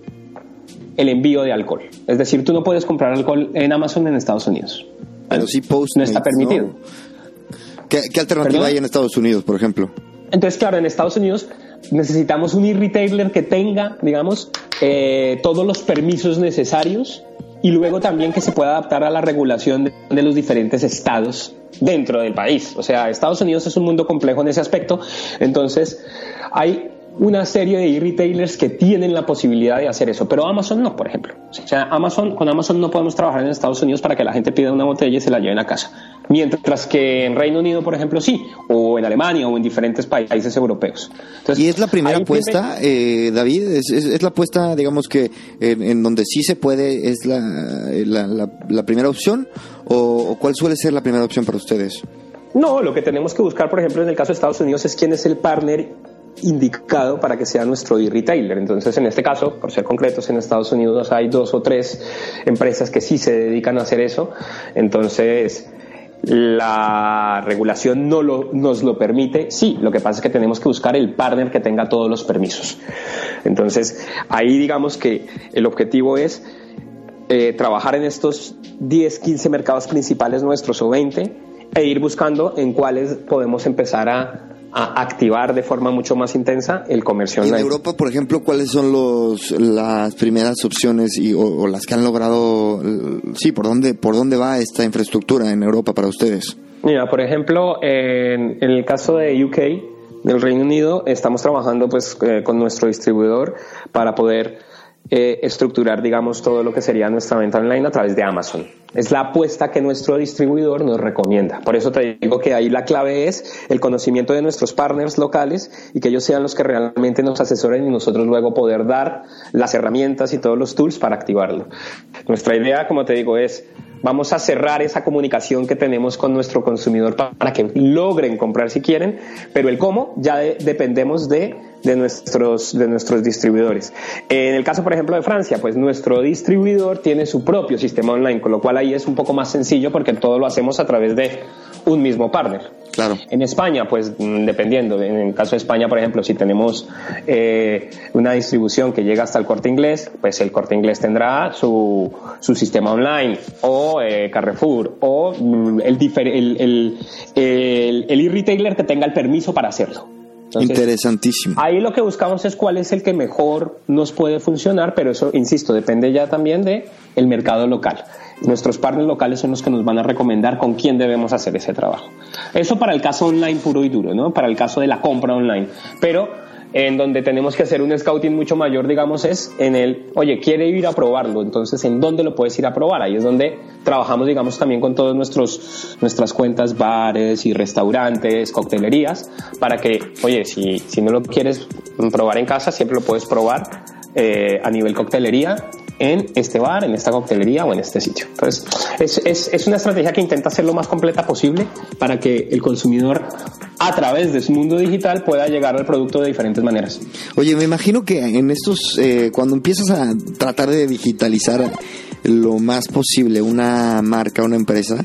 el envío de alcohol. Es decir, tú no puedes comprar alcohol en Amazon en Estados Unidos. Pero sí Postmates, No está permitido. ¿Qué, alternativa hay en Estados Unidos, por ejemplo? Entonces, claro, en Estados Unidos necesitamos un e-retailer que tenga, digamos, eh, todos los permisos necesarios y luego también que se pueda adaptar a la regulación de los diferentes estados dentro del país. O sea, Estados Unidos es un mundo complejo en ese aspecto. Entonces, hay una serie de e-retailers que tienen la posibilidad de hacer eso, pero Amazon no, por ejemplo. O sea, Amazon, con Amazon no podemos trabajar en Estados Unidos para que la gente pida una botella y se la lleven a casa. Mientras que en Reino Unido, por ejemplo, sí, o en Alemania o en diferentes países europeos. ¿Y es la primera apuesta, eh, David? ¿Es, la apuesta, digamos que en, donde sí se puede, es la, la, la, primera opción? ¿O cuál suele ser la primera opción para ustedes? No, lo que tenemos que buscar, por ejemplo, en el caso de Estados Unidos es quién es el partner indicado para que sea nuestro e-retailer. Entonces, en este caso, por ser concretos, en Estados Unidos hay dos o tres empresas que sí se dedican a hacer eso. Entonces, la regulación no nos lo permite. Sí, lo que pasa es que tenemos que buscar el partner que tenga todos los permisos. Entonces, ahí digamos que el objetivo es eh, trabajar en estos 10, 15 mercados principales nuestros o 20 e ir buscando en cuáles podemos empezar a a activar de forma mucho más intensa el comercio online. En Europa, por ejemplo, ¿cuáles son los, las primeras opciones y, o, las que han logrado? Sí, ¿por dónde, ¿por dónde va esta infraestructura en Europa para ustedes? Mira, por ejemplo, en, el caso de UK, del Reino Unido, estamos trabajando pues eh, con nuestro distribuidor para poder eh, estructurar, digamos, todo lo que sería nuestra venta online a través de Amazon. Es la apuesta que nuestro distribuidor nos recomienda. Por eso te digo que ahí la clave es el conocimiento de nuestros partners locales y que ellos sean los que realmente nos asesoren y nosotros luego poder dar las herramientas y todos los tools para activarlo. Nuestra idea, como te digo, es vamos a cerrar esa comunicación que tenemos con nuestro consumidor para que logren comprar si quieren, pero el cómo ya dependemos de, de, nuestros, de nuestros distribuidores. En el caso, por ejemplo, de Francia, pues nuestro distribuidor tiene su propio sistema online, con lo cual ahí es un poco más sencillo porque todo lo hacemos a través de un mismo partner. Claro. En España, pues mm, dependiendo, en el caso de España, por ejemplo, si tenemos eh, una distribución que llega hasta el corte inglés, pues el corte inglés tendrá su, su sistema online o eh, Carrefour o mm, el, el, el, el e-retailer que tenga el permiso para hacerlo. Interesantísimo. Ahí lo que buscamos es cuál es el que mejor nos puede funcionar, pero eso, insisto, depende ya también de el mercado local. Nuestros partners locales son los que nos van a recomendar con quién debemos hacer ese trabajo. Eso para el caso online puro y duro, ¿no? Para el caso de la compra online. Pero en donde tenemos que hacer un scouting mucho mayor, digamos, es en el, oye, quiere ir a probarlo, entonces, ¿en dónde lo puedes ir a probar? Ahí es donde trabajamos, digamos, también con todas nuestras cuentas, bares y restaurantes, coctelerías, para que, oye, si, si no lo quieres probar en casa, siempre lo puedes probar eh, a nivel coctelería en este bar, en esta coctelería o en este sitio. Entonces, es, es, es, una estrategia que intenta ser lo más completa posible para que el consumidor, a través de su mundo digital, pueda llegar al producto de diferentes maneras. Oye, me imagino que en estos, eh, cuando empiezas a tratar de digitalizar lo más posible una marca, una empresa,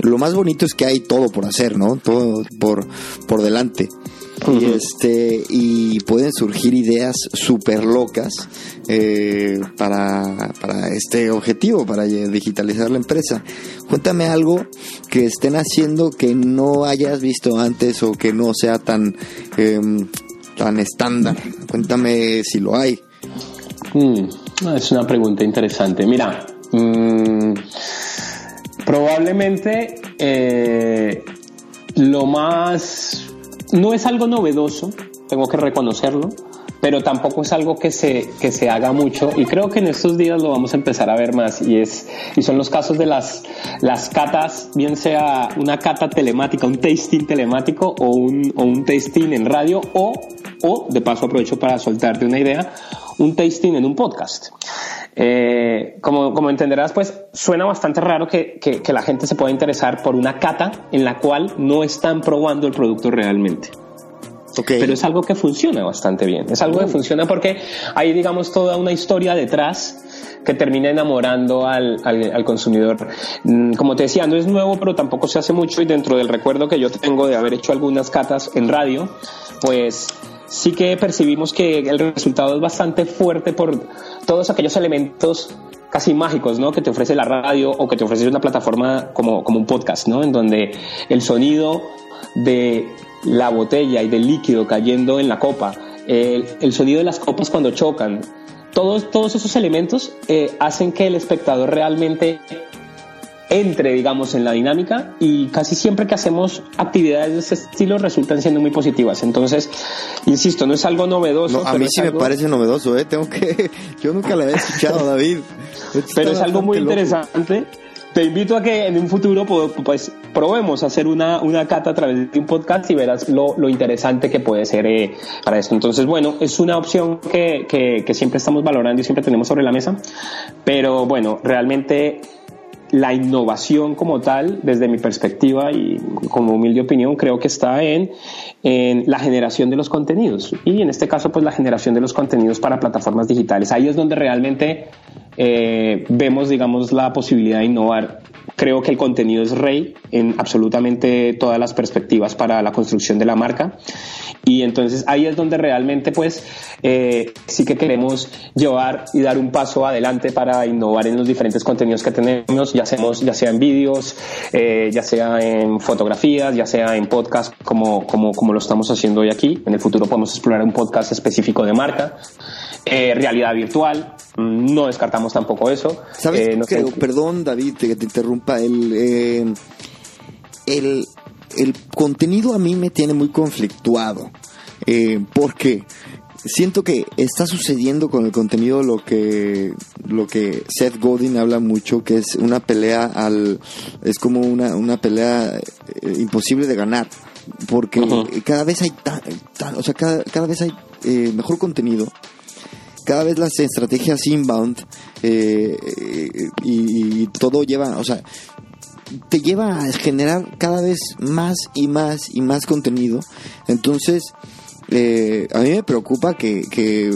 lo más bonito es que hay todo por hacer, ¿no? Todo por, por delante y este y pueden surgir ideas súper locas eh, para, para este objetivo para digitalizar la empresa. Cuéntame algo que estén haciendo que no hayas visto antes o que no sea tan em, tan estándar. Cuéntame si lo hay. Mm, es una pregunta interesante. Mira mm, probablemente eh, lo más no es algo novedoso, tengo que reconocerlo, pero tampoco es algo que se, que se haga mucho y creo que en estos días lo vamos a empezar a ver más y, es, y son los casos de las, las catas, bien sea una cata telemática, un tasting telemático o un, o un tasting en radio o, o, de paso aprovecho para soltarte una idea, un tasting en un podcast. Eh, como, como, entenderás, pues suena bastante raro que, que, la gente se pueda interesar por una cata en la cual no están probando el producto realmente. Okay. Pero es algo que funciona bastante bien. Es algo que mm. funciona porque hay, digamos, toda una historia detrás que termina enamorando al, al, al, consumidor. Mm, como te decía, no es nuevo, pero tampoco se hace mucho y dentro del recuerdo que yo tengo de haber hecho algunas catas en radio, pues sí que percibimos que el resultado es bastante fuerte por todos aquellos elementos casi mágicos, ¿no? Que te ofrece la radio o que te ofrece una plataforma como, como un podcast, ¿no? En donde el sonido de la botella y del líquido cayendo en la copa, el, el sonido de las copas cuando chocan, todos, todos esos elementos eh, hacen que el espectador realmente entre, digamos, en la dinámica y casi siempre que hacemos actividades de ese estilo resultan siendo muy positivas. Entonces, insisto, no es algo novedoso. a mí sí me parece novedoso, ¿eh? Tengo que... Yo nunca la había escuchado, David. pero es algo muy interesante. Te invito a que en un futuro pues probemos hacer una, una cata a través de un podcast y verás lo, lo interesante que puede ser eh, para esto. Entonces, bueno, es una opción que, que, que siempre estamos valorando y siempre tenemos sobre la mesa. Pero bueno, realmente la innovación como tal, desde mi perspectiva y como humilde opinión, creo que está en, en, la generación de los contenidos y en este caso pues la generación de los contenidos para plataformas digitales. Ahí es donde realmente eh, vemos digamos la posibilidad de innovar. Creo que el contenido es rey en absolutamente todas las perspectivas para la construcción de la marca y entonces ahí es donde realmente pues eh, sí que queremos llevar y dar un paso adelante para innovar en los diferentes contenidos que tenemos, ya, hacemos, ya sea en vídeos, eh, ya sea en fotografías, ya sea en podcast como, como, como lo estamos haciendo hoy aquí. En el futuro podemos explorar un podcast específico de marca. Eh, realidad virtual, mm, no descartamos tampoco eso. ¿Sabes? Eh, no sé- Perdón, David, que te interrumpa. El, eh, el, el contenido a mí me tiene muy conflictuado. porque siento que está sucediendo con el contenido lo que, lo que Seth Godin habla mucho, que es una pelea al. Es como una, una pelea eh, imposible de ganar. Porque cada vez hay tan- o sea, cada, cada vez hay eh, mejor contenido cada vez las estrategias inbound eh, eh, y, y todo lleva, o sea, te lleva a generar cada vez más y más y más contenido. Entonces, eh, a mí me preocupa que, que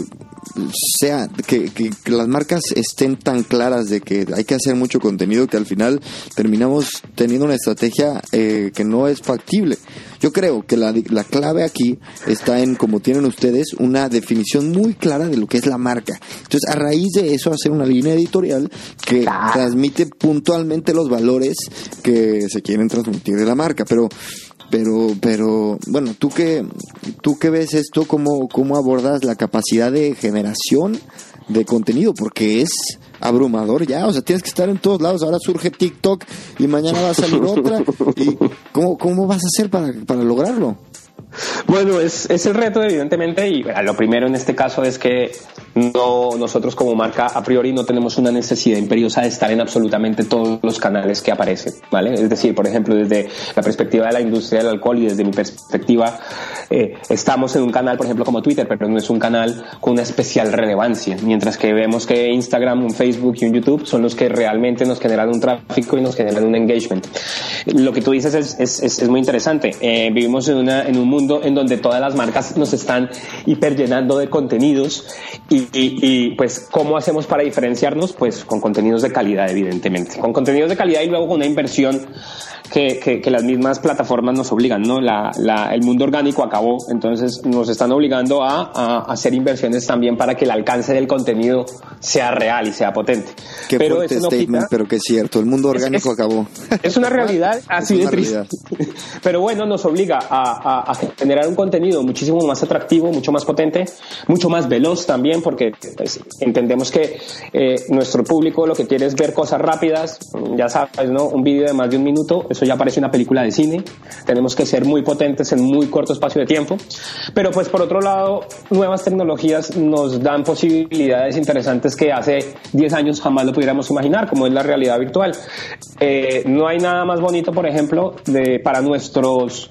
sea que, que- que las marcas estén tan claras de que hay que hacer mucho contenido que al final terminamos teniendo una estrategia eh, que no es factible. Yo creo que la, la clave aquí está en, como tienen ustedes, una definición muy clara de lo que es la marca. Entonces, a raíz de eso, hacer una línea editorial que transmite puntualmente los valores que se quieren transmitir de la marca. Pero pero, pero, bueno, tú que, tú que ves esto, ¿cómo, cómo abordas la capacidad de generación de contenido? Porque es abrumador ya, o sea, tienes que estar en todos lados. Ahora surge TikTok y mañana va a salir otra. ¿Y cómo, cómo vas a hacer para, para lograrlo? Bueno, es, es el reto, evidentemente, y lo primero en este caso es que no, nosotros como marca a priori no tenemos una necesidad imperiosa de estar en absolutamente todos los canales que aparecen, ¿vale? Es decir, por ejemplo, desde la perspectiva de la industria del alcohol y desde mi perspectiva, eh, estamos en un canal, por ejemplo, como Twitter, pero no es un canal con una especial relevancia, mientras que vemos que Instagram, un Facebook y un YouTube son los que realmente nos generan un tráfico y nos generan un engagement. Lo que tú dices es, es, es, muy interesante. Eh, vivimos en, una, en un mundo en donde todas las marcas nos están hiperllenando de contenidos y, y, y, pues cómo hacemos para diferenciarnos pues con contenidos de calidad evidentemente con contenidos de calidad y luego con una inversión que, que, que las mismas plataformas nos obligan no la, la, el mundo orgánico acabó entonces nos están obligando a, a, hacer inversiones también para que el alcance del contenido sea real y sea potente Qué pero fuerte no statement, quita, pero que es cierto, el mundo orgánico es, acabó. Es una realidad así Es de una triste. realidad. Pero bueno, nos obliga a, a, a, generar un contenido muchísimo más atractivo, mucho más potente, mucho más veloz también, porque pues, entendemos que eh, nuestro público lo que quiere es ver cosas rápidas. Ya sabes, ¿no? Un vídeo de más de un minuto, eso ya parece una película de cine. Tenemos que ser muy potentes en muy corto espacio de tiempo. Pero pues por otro lado, nuevas tecnologías nos dan posibilidades interesantes que hace 10 años jamás lo pudiéramos imaginar, como es la realidad virtual. Eh, no hay nada más bonito, por ejemplo, de, para nuestros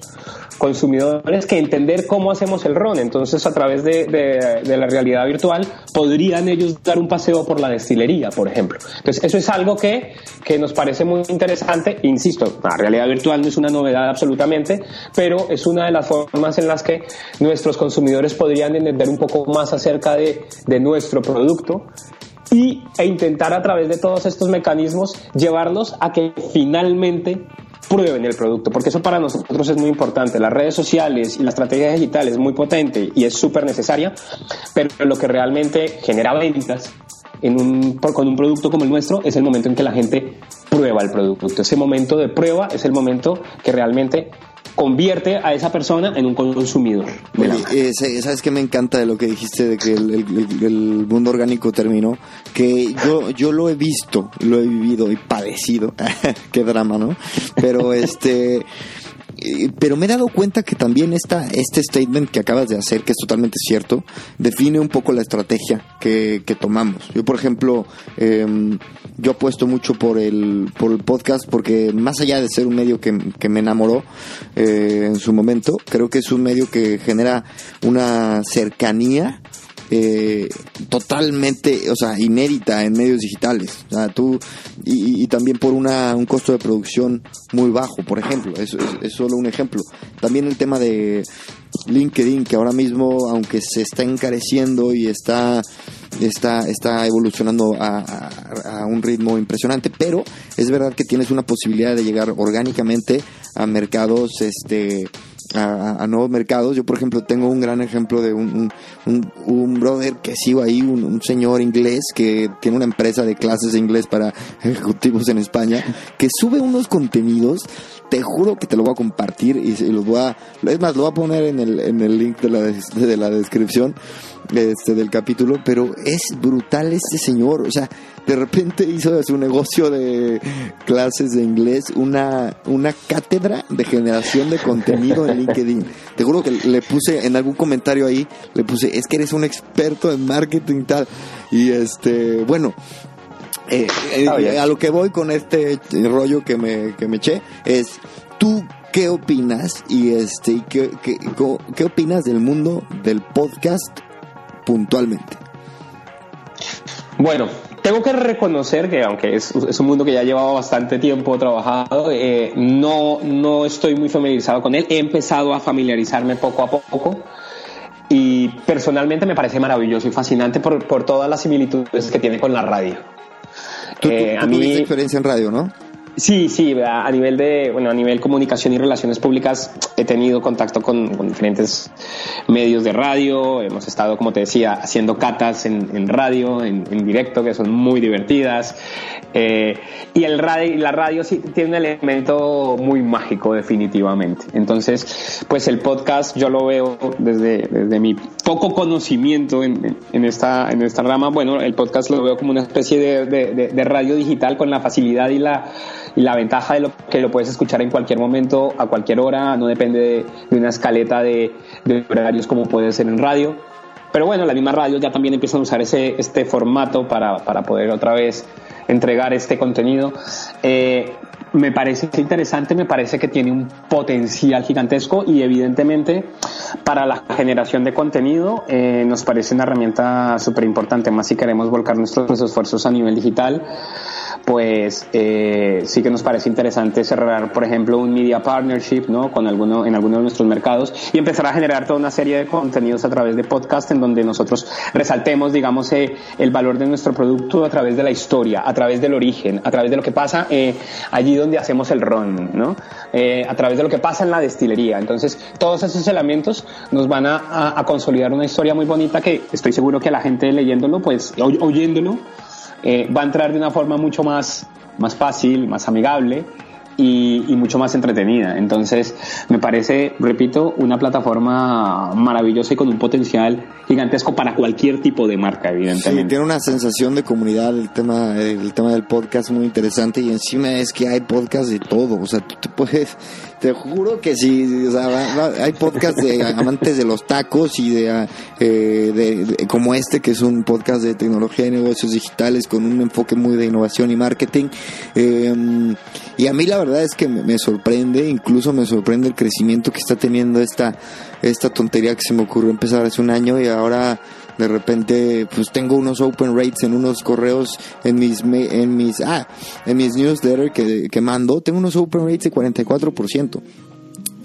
consumidores que entender cómo hacemos el ron. Entonces, a través de, la realidad virtual, podrían ellos dar un paseo por la destilería, por ejemplo. Entonces, eso es algo que, que nos parece muy interesante. Insisto, la realidad virtual no es una novedad absolutamente, pero es una de las formas en las que nuestros consumidores podrían entender un poco más acerca de, de nuestro producto y, e intentar a través de todos estos mecanismos llevarlos a que finalmente prueben el producto, porque eso para nosotros es muy importante. Las redes sociales y la estrategia digital es muy potente y es súper necesaria, pero lo que realmente genera ventas con un producto como el nuestro es el momento en que la gente prueba el producto. Ese momento de prueba es el momento que realmente convierte a esa persona en un consumidor. Oye, eh, ¿Sabes qué me encanta de lo que dijiste de que el, el, el, mundo orgánico terminó? Que yo, yo lo he visto, lo he vivido y padecido. qué drama, ¿no? Pero este pero me he dado cuenta que también esta, este statement que acabas de hacer, que es totalmente cierto, define un poco la estrategia que, que tomamos. Yo, por ejemplo, eh, yo apuesto mucho por el, por el podcast porque más allá de ser un medio que, que me enamoró eh, en su momento, creo que es un medio que genera una cercanía eh, totalmente, o sea, inédita en medios digitales. Tú, y, y, también por una, un costo de producción muy bajo, por ejemplo. Es, es, solo un ejemplo. También el tema de LinkedIn, que ahora mismo, aunque se está encareciendo y está, está, está evolucionando a, a un ritmo impresionante, pero es verdad que tienes una posibilidad de llegar orgánicamente a mercados, este, a, nuevos mercados. Yo, por ejemplo, tengo un gran ejemplo de un, un, brother que sigo ahí, un, señor inglés que tiene una empresa de clases de inglés para ejecutivos en España, que sube unos contenidos. Te juro que te lo voy a compartir y, los voy a. Es más, lo voy a poner en el, en el link de la, de la descripción este, del capítulo, pero es brutal este señor. O sea, de repente hizo de su negocio de clases de inglés una, una cátedra de generación de contenido en LinkedIn. Te juro que le puse en algún comentario ahí, le puse, es que eres un experto en marketing y tal. Y este, bueno, eh, eh, a lo que voy con este rollo que me, que me eché es, tú ¿Qué opinas? Y este, ¿qué, qué, qué opinas del mundo del podcast puntualmente? Bueno, tengo que reconocer que aunque es, un mundo que ya llevaba bastante tiempo trabajado, eh, no, no estoy muy familiarizado con él. He empezado a familiarizarme poco a poco y personalmente me parece maravilloso y fascinante por, por todas las similitudes que tiene con la radio. Tú, eh, a mí, experiencia en radio, ¿no? Sí, sí, a nivel de, bueno, a nivel comunicación y relaciones públicas he tenido contacto con, diferentes medios de radio, hemos estado, como te decía, haciendo catas en, radio, en, directo, que son muy divertidas. Eh, y el radio, la radio sí tiene un elemento muy mágico, definitivamente. Entonces, pues el podcast yo lo veo desde, desde mi poco conocimiento en, esta, en esta rama. Bueno, el podcast lo veo como una especie de, de radio digital con la facilidad y la y la ventaja de lo que lo puedes escuchar en cualquier momento, a cualquier hora, no depende de, una escaleta de, horarios como puede ser en radio. Pero bueno, las mismas radios ya también empiezan a usar ese, este formato para, para poder otra vez entregar este contenido. Eh, me parece interesante, me parece que tiene un potencial gigantesco y evidentemente para la generación de contenido eh, nos parece una herramienta súper importante, más si queremos volcar nuestros esfuerzos a nivel digital pues eh, sí que nos parece interesante cerrar, por ejemplo, un media partnership ¿no? con alguno, en alguno de nuestros mercados y empezar a generar toda una serie de contenidos a través de podcast en donde nosotros resaltemos, digamos, eh, el valor de nuestro producto a través de la historia, a través del origen, a través de lo que pasa eh, allí donde hacemos el ron, ¿no? a través de lo que pasa en la destilería. Entonces, todos esos elementos nos van a, a consolidar una historia muy bonita que estoy seguro que a la gente leyéndolo, pues oyéndolo, eh, va a entrar de una forma mucho más, más fácil, más amigable y, mucho más entretenida. Entonces, me parece, repito, una plataforma maravillosa y con un potencial gigantesco para cualquier tipo de marca, evidentemente. Sí, tiene una sensación de comunidad el tema, el tema del podcast muy interesante y encima es que hay podcast de todo, o sea, tú te puedes, te juro que sí, o sea, hay podcast de amantes de los tacos y de, eh, de, como este que es un podcast de tecnología y negocios digitales con un enfoque muy de innovación y marketing. Eh, y a mí la verdad es que me sorprende, incluso me sorprende el crecimiento que está teniendo esta, esta tontería que se me ocurrió empezar hace un año y ahora de repente pues tengo unos open rates en unos correos en mis en mis ah en mis newsletters que, que mando. Tengo unos open rates de 44%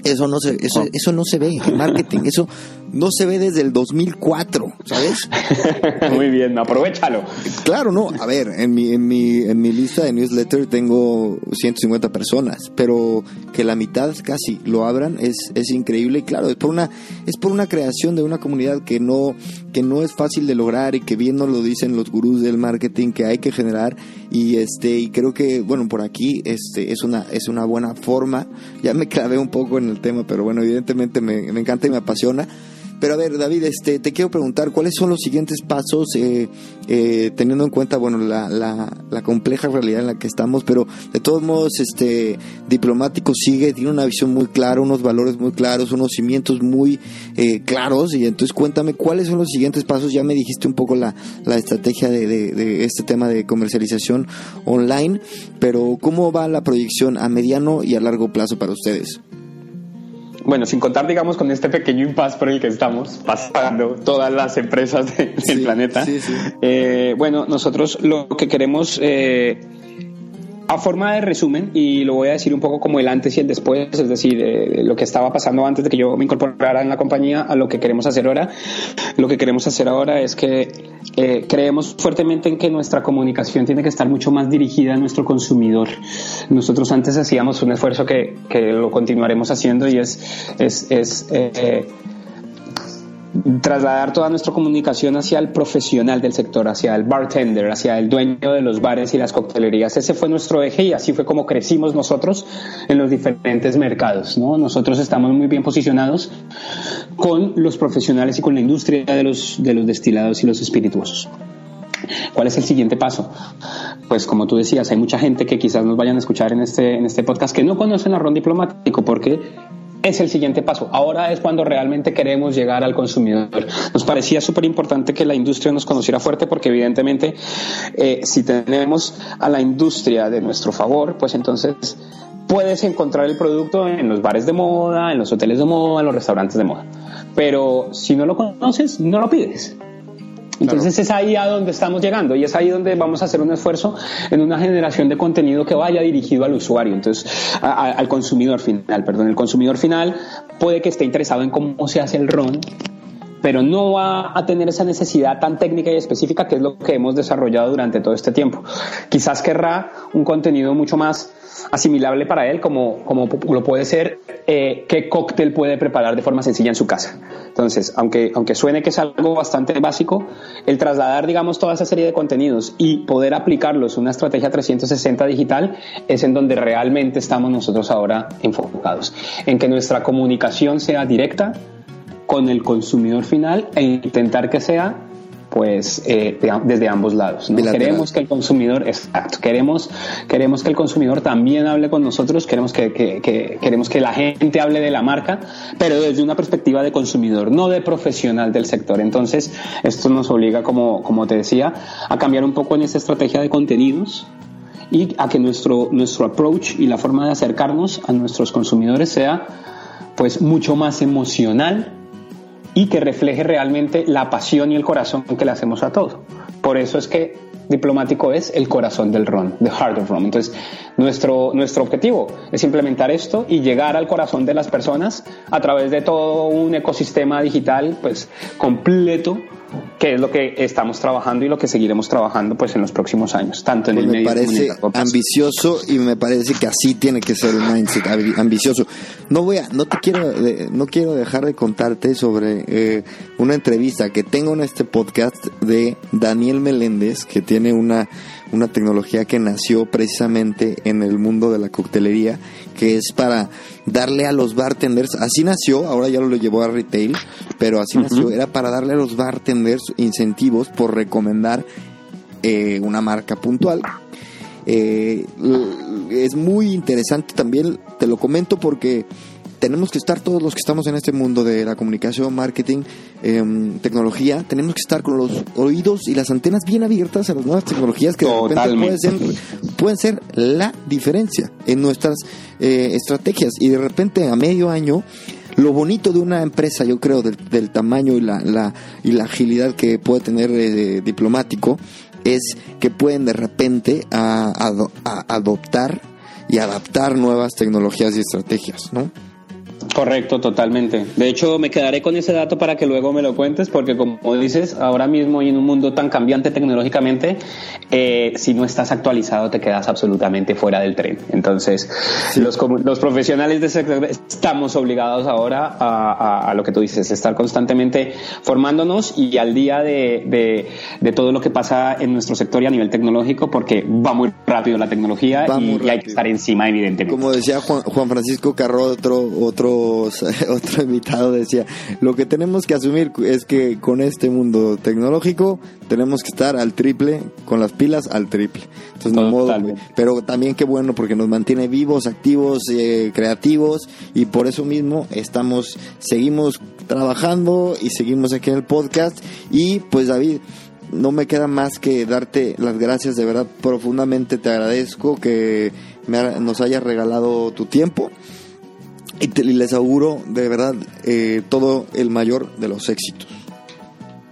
eso no se eso, eso no se ve en marketing. Eso no se ve desde el 2004, ¿sabes? Muy bien, aprovechalo. Claro, no, a ver, en mi, en mi, en mi lista de newsletter tengo 150 personas, pero que la mitad casi lo abran es, es increíble. Y claro, es por una, es por una creación de una comunidad que no, que no es fácil de lograr y que bien nos lo dicen los gurús del marketing que hay que generar. Y este, y creo que, bueno, por aquí este, es una, es una buena forma, ya me clavé un poco en el tema, pero bueno, evidentemente me, me encanta y me apasiona pero a ver, David, este, te quiero preguntar, ¿cuáles son los siguientes pasos, eh, eh, teniendo en cuenta, bueno, la, la, compleja realidad en la que estamos, pero de todos modos, este, diplomático sigue, tiene una visión muy clara, unos valores muy claros, unos cimientos muy eh, claros, y entonces cuéntame, ¿cuáles son los siguientes pasos? Ya me dijiste un poco la, la estrategia de, de este tema de comercialización online, pero ¿cómo va la proyección a mediano y a largo plazo para ustedes? Bueno, sin contar, digamos, con este pequeño impasse por el que estamos pasando todas las empresas del planeta. Eh, bueno, nosotros lo que queremos eh, a forma de resumen, y lo voy a decir un poco como el antes y el después, es decir, eh, lo que estaba pasando antes de que yo me incorporara en la compañía a lo que queremos hacer ahora. Lo que queremos hacer ahora es que eh, creemos fuertemente en que nuestra comunicación tiene que estar mucho más dirigida a nuestro consumidor. Nosotros antes hacíamos un esfuerzo que, que lo continuaremos haciendo y es, es, es eh, trasladar toda nuestra comunicación hacia el profesional del sector, hacia el bartender, hacia el dueño de los bares y las coctelerías. Ese fue nuestro eje y así fue como crecimos nosotros en los diferentes mercados. ¿no? Nosotros estamos muy bien posicionados con los profesionales y con la industria de los, de los destilados y los espirituosos. ¿Cuál es el siguiente paso? Pues como tú decías, hay mucha gente que quizás nos vayan a escuchar en este, en este podcast que no conocen a Ron Diplomático porque es el siguiente paso. Ahora es cuando realmente queremos llegar al consumidor. Nos parecía súper importante que la industria nos conociera fuerte porque evidentemente eh, si tenemos a la industria de nuestro favor, pues entonces puedes encontrar el producto en los bares de moda, en los hoteles de moda, en los restaurantes de moda. Pero si no lo conoces, no lo pides. Entonces es ahí a donde estamos llegando y es ahí donde vamos a hacer un esfuerzo en una generación de contenido que vaya dirigido al usuario, entonces al consumidor final, perdón, el consumidor final puede que esté interesado en cómo se hace el ron, pero no va a tener esa necesidad tan técnica y específica que es lo que hemos desarrollado durante todo este tiempo. Quizás querrá un contenido mucho más asimilable para él como, como lo puede ser eh, qué cóctel puede preparar de forma sencilla en su casa. Entonces, aunque, aunque suene que es algo bastante básico, el trasladar, digamos, toda esa serie de contenidos y poder aplicarlos una estrategia 360 digital es en donde realmente estamos nosotros ahora enfocados, en que nuestra comunicación sea directa con el consumidor final e intentar que sea pues eh, desde ambos lados. ¿no? Queremos que el consumidor, exacto, queremos, queremos que el consumidor también hable con nosotros, queremos que, que, queremos que la gente hable de la marca, pero desde una perspectiva de consumidor, no de profesional del sector. Entonces, esto nos obliga, como, como te decía, a cambiar un poco en esta estrategia de contenidos y a que nuestro, nuestro approach y la forma de acercarnos a nuestros consumidores sea pues mucho más emocional y que refleje realmente la pasión y el corazón que le hacemos a todo. Por eso es que diplomático es el corazón del ron, the heart of ron. Entonces, nuestro, nuestro objetivo es implementar esto y llegar al corazón de las personas a través de todo un ecosistema digital pues completo que es lo que estamos trabajando y lo que seguiremos trabajando pues en los próximos años, tanto en el pues me parece ambicioso y me parece que así tiene que ser un mindset ambicioso. No voy a, no te quiero, no quiero dejar de contarte sobre eh, una entrevista que tengo en este podcast de Daniel Meléndez que tiene una una tecnología que nació precisamente en el mundo de la coctelería, que es para darle a los bartenders, así nació, ahora ya lo llevó a retail, pero así nació, era para darle a los bartenders incentivos por recomendar eh, una marca puntual. Eh, es muy interesante también, te lo comento porque tenemos que estar todos los que estamos en este mundo de la comunicación, marketing, em, tecnología, tenemos que estar con los oídos y las antenas bien abiertas a las nuevas tecnologías que de repente pueden ser, pueden ser la diferencia en nuestras eh, estrategias. Y de repente a medio año lo bonito de una empresa, yo creo, del, tamaño y la, la, y la agilidad que puede tener eh, diplomático, es que pueden de repente a, adoptar y adaptar nuevas tecnologías y estrategias, ¿no? Correcto, totalmente. De hecho, me quedaré con ese dato para que luego me lo cuentes, porque como dices, ahora mismo y en un mundo tan cambiante tecnológicamente, eh, si no estás actualizado te quedas absolutamente fuera del tren. Entonces, los, los, profesionales de sector estamos obligados ahora a, lo que tú dices, estar constantemente formándonos y al día de, de, todo lo que pasa en nuestro sector y a nivel tecnológico, porque va muy rápido la tecnología y, hay que estar encima, evidentemente. Como decía Juan, Juan Francisco Carro, otro, otro otro invitado decía, lo que tenemos que asumir es que con este mundo tecnológico tenemos que estar al triple, con las pilas al triple. Entonces, no modo, pero también qué bueno porque nos mantiene vivos, activos, eh, creativos y por eso mismo estamos, seguimos trabajando y seguimos aquí en el podcast. Y pues David, no me queda más que darte las gracias, de verdad, profundamente te agradezco que nos hayas regalado tu tiempo y, les auguro de verdad eh, todo el mayor de los éxitos.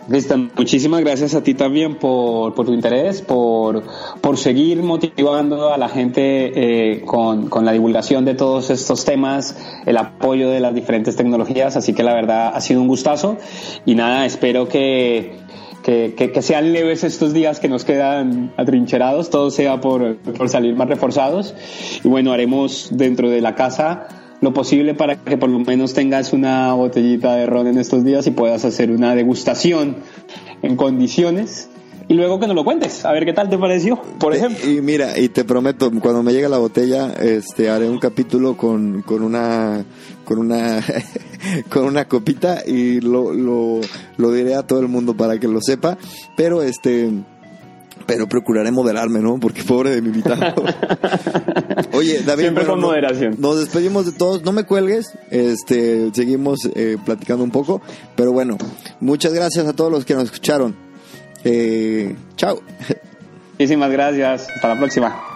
Listo, muchísimas gracias a ti también por, por tu interés, por, por seguir motivando a la gente eh, con, con la divulgación de todos estos temas, el apoyo de las diferentes tecnologías, así que la verdad ha sido un gustazo. Y nada, espero que, que, que, sean leves estos días que nos quedan atrincherados, todo sea por, por salir más reforzados. Y bueno, haremos dentro de la casa lo posible para que por lo menos tengas una botellita de ron en estos días y puedas hacer una degustación en condiciones y luego que nos lo cuentes, a ver qué tal te pareció, por ejemplo. Y mira, y te prometo, cuando me llegue la botella, este, haré un capítulo con, con una, con una, con una copita y lo, lo, lo diré a todo el mundo para que lo sepa, pero este, pero procuraré moderarme, ¿no? Porque pobre de mi invitado. Oye, David, Siempre con moderación. Nos despedimos de todos. No me cuelgues. Este, seguimos eh, platicando un poco. Pero bueno, muchas gracias a todos los que nos escucharon. Eh, chao. Muchísimas gracias. Hasta la próxima.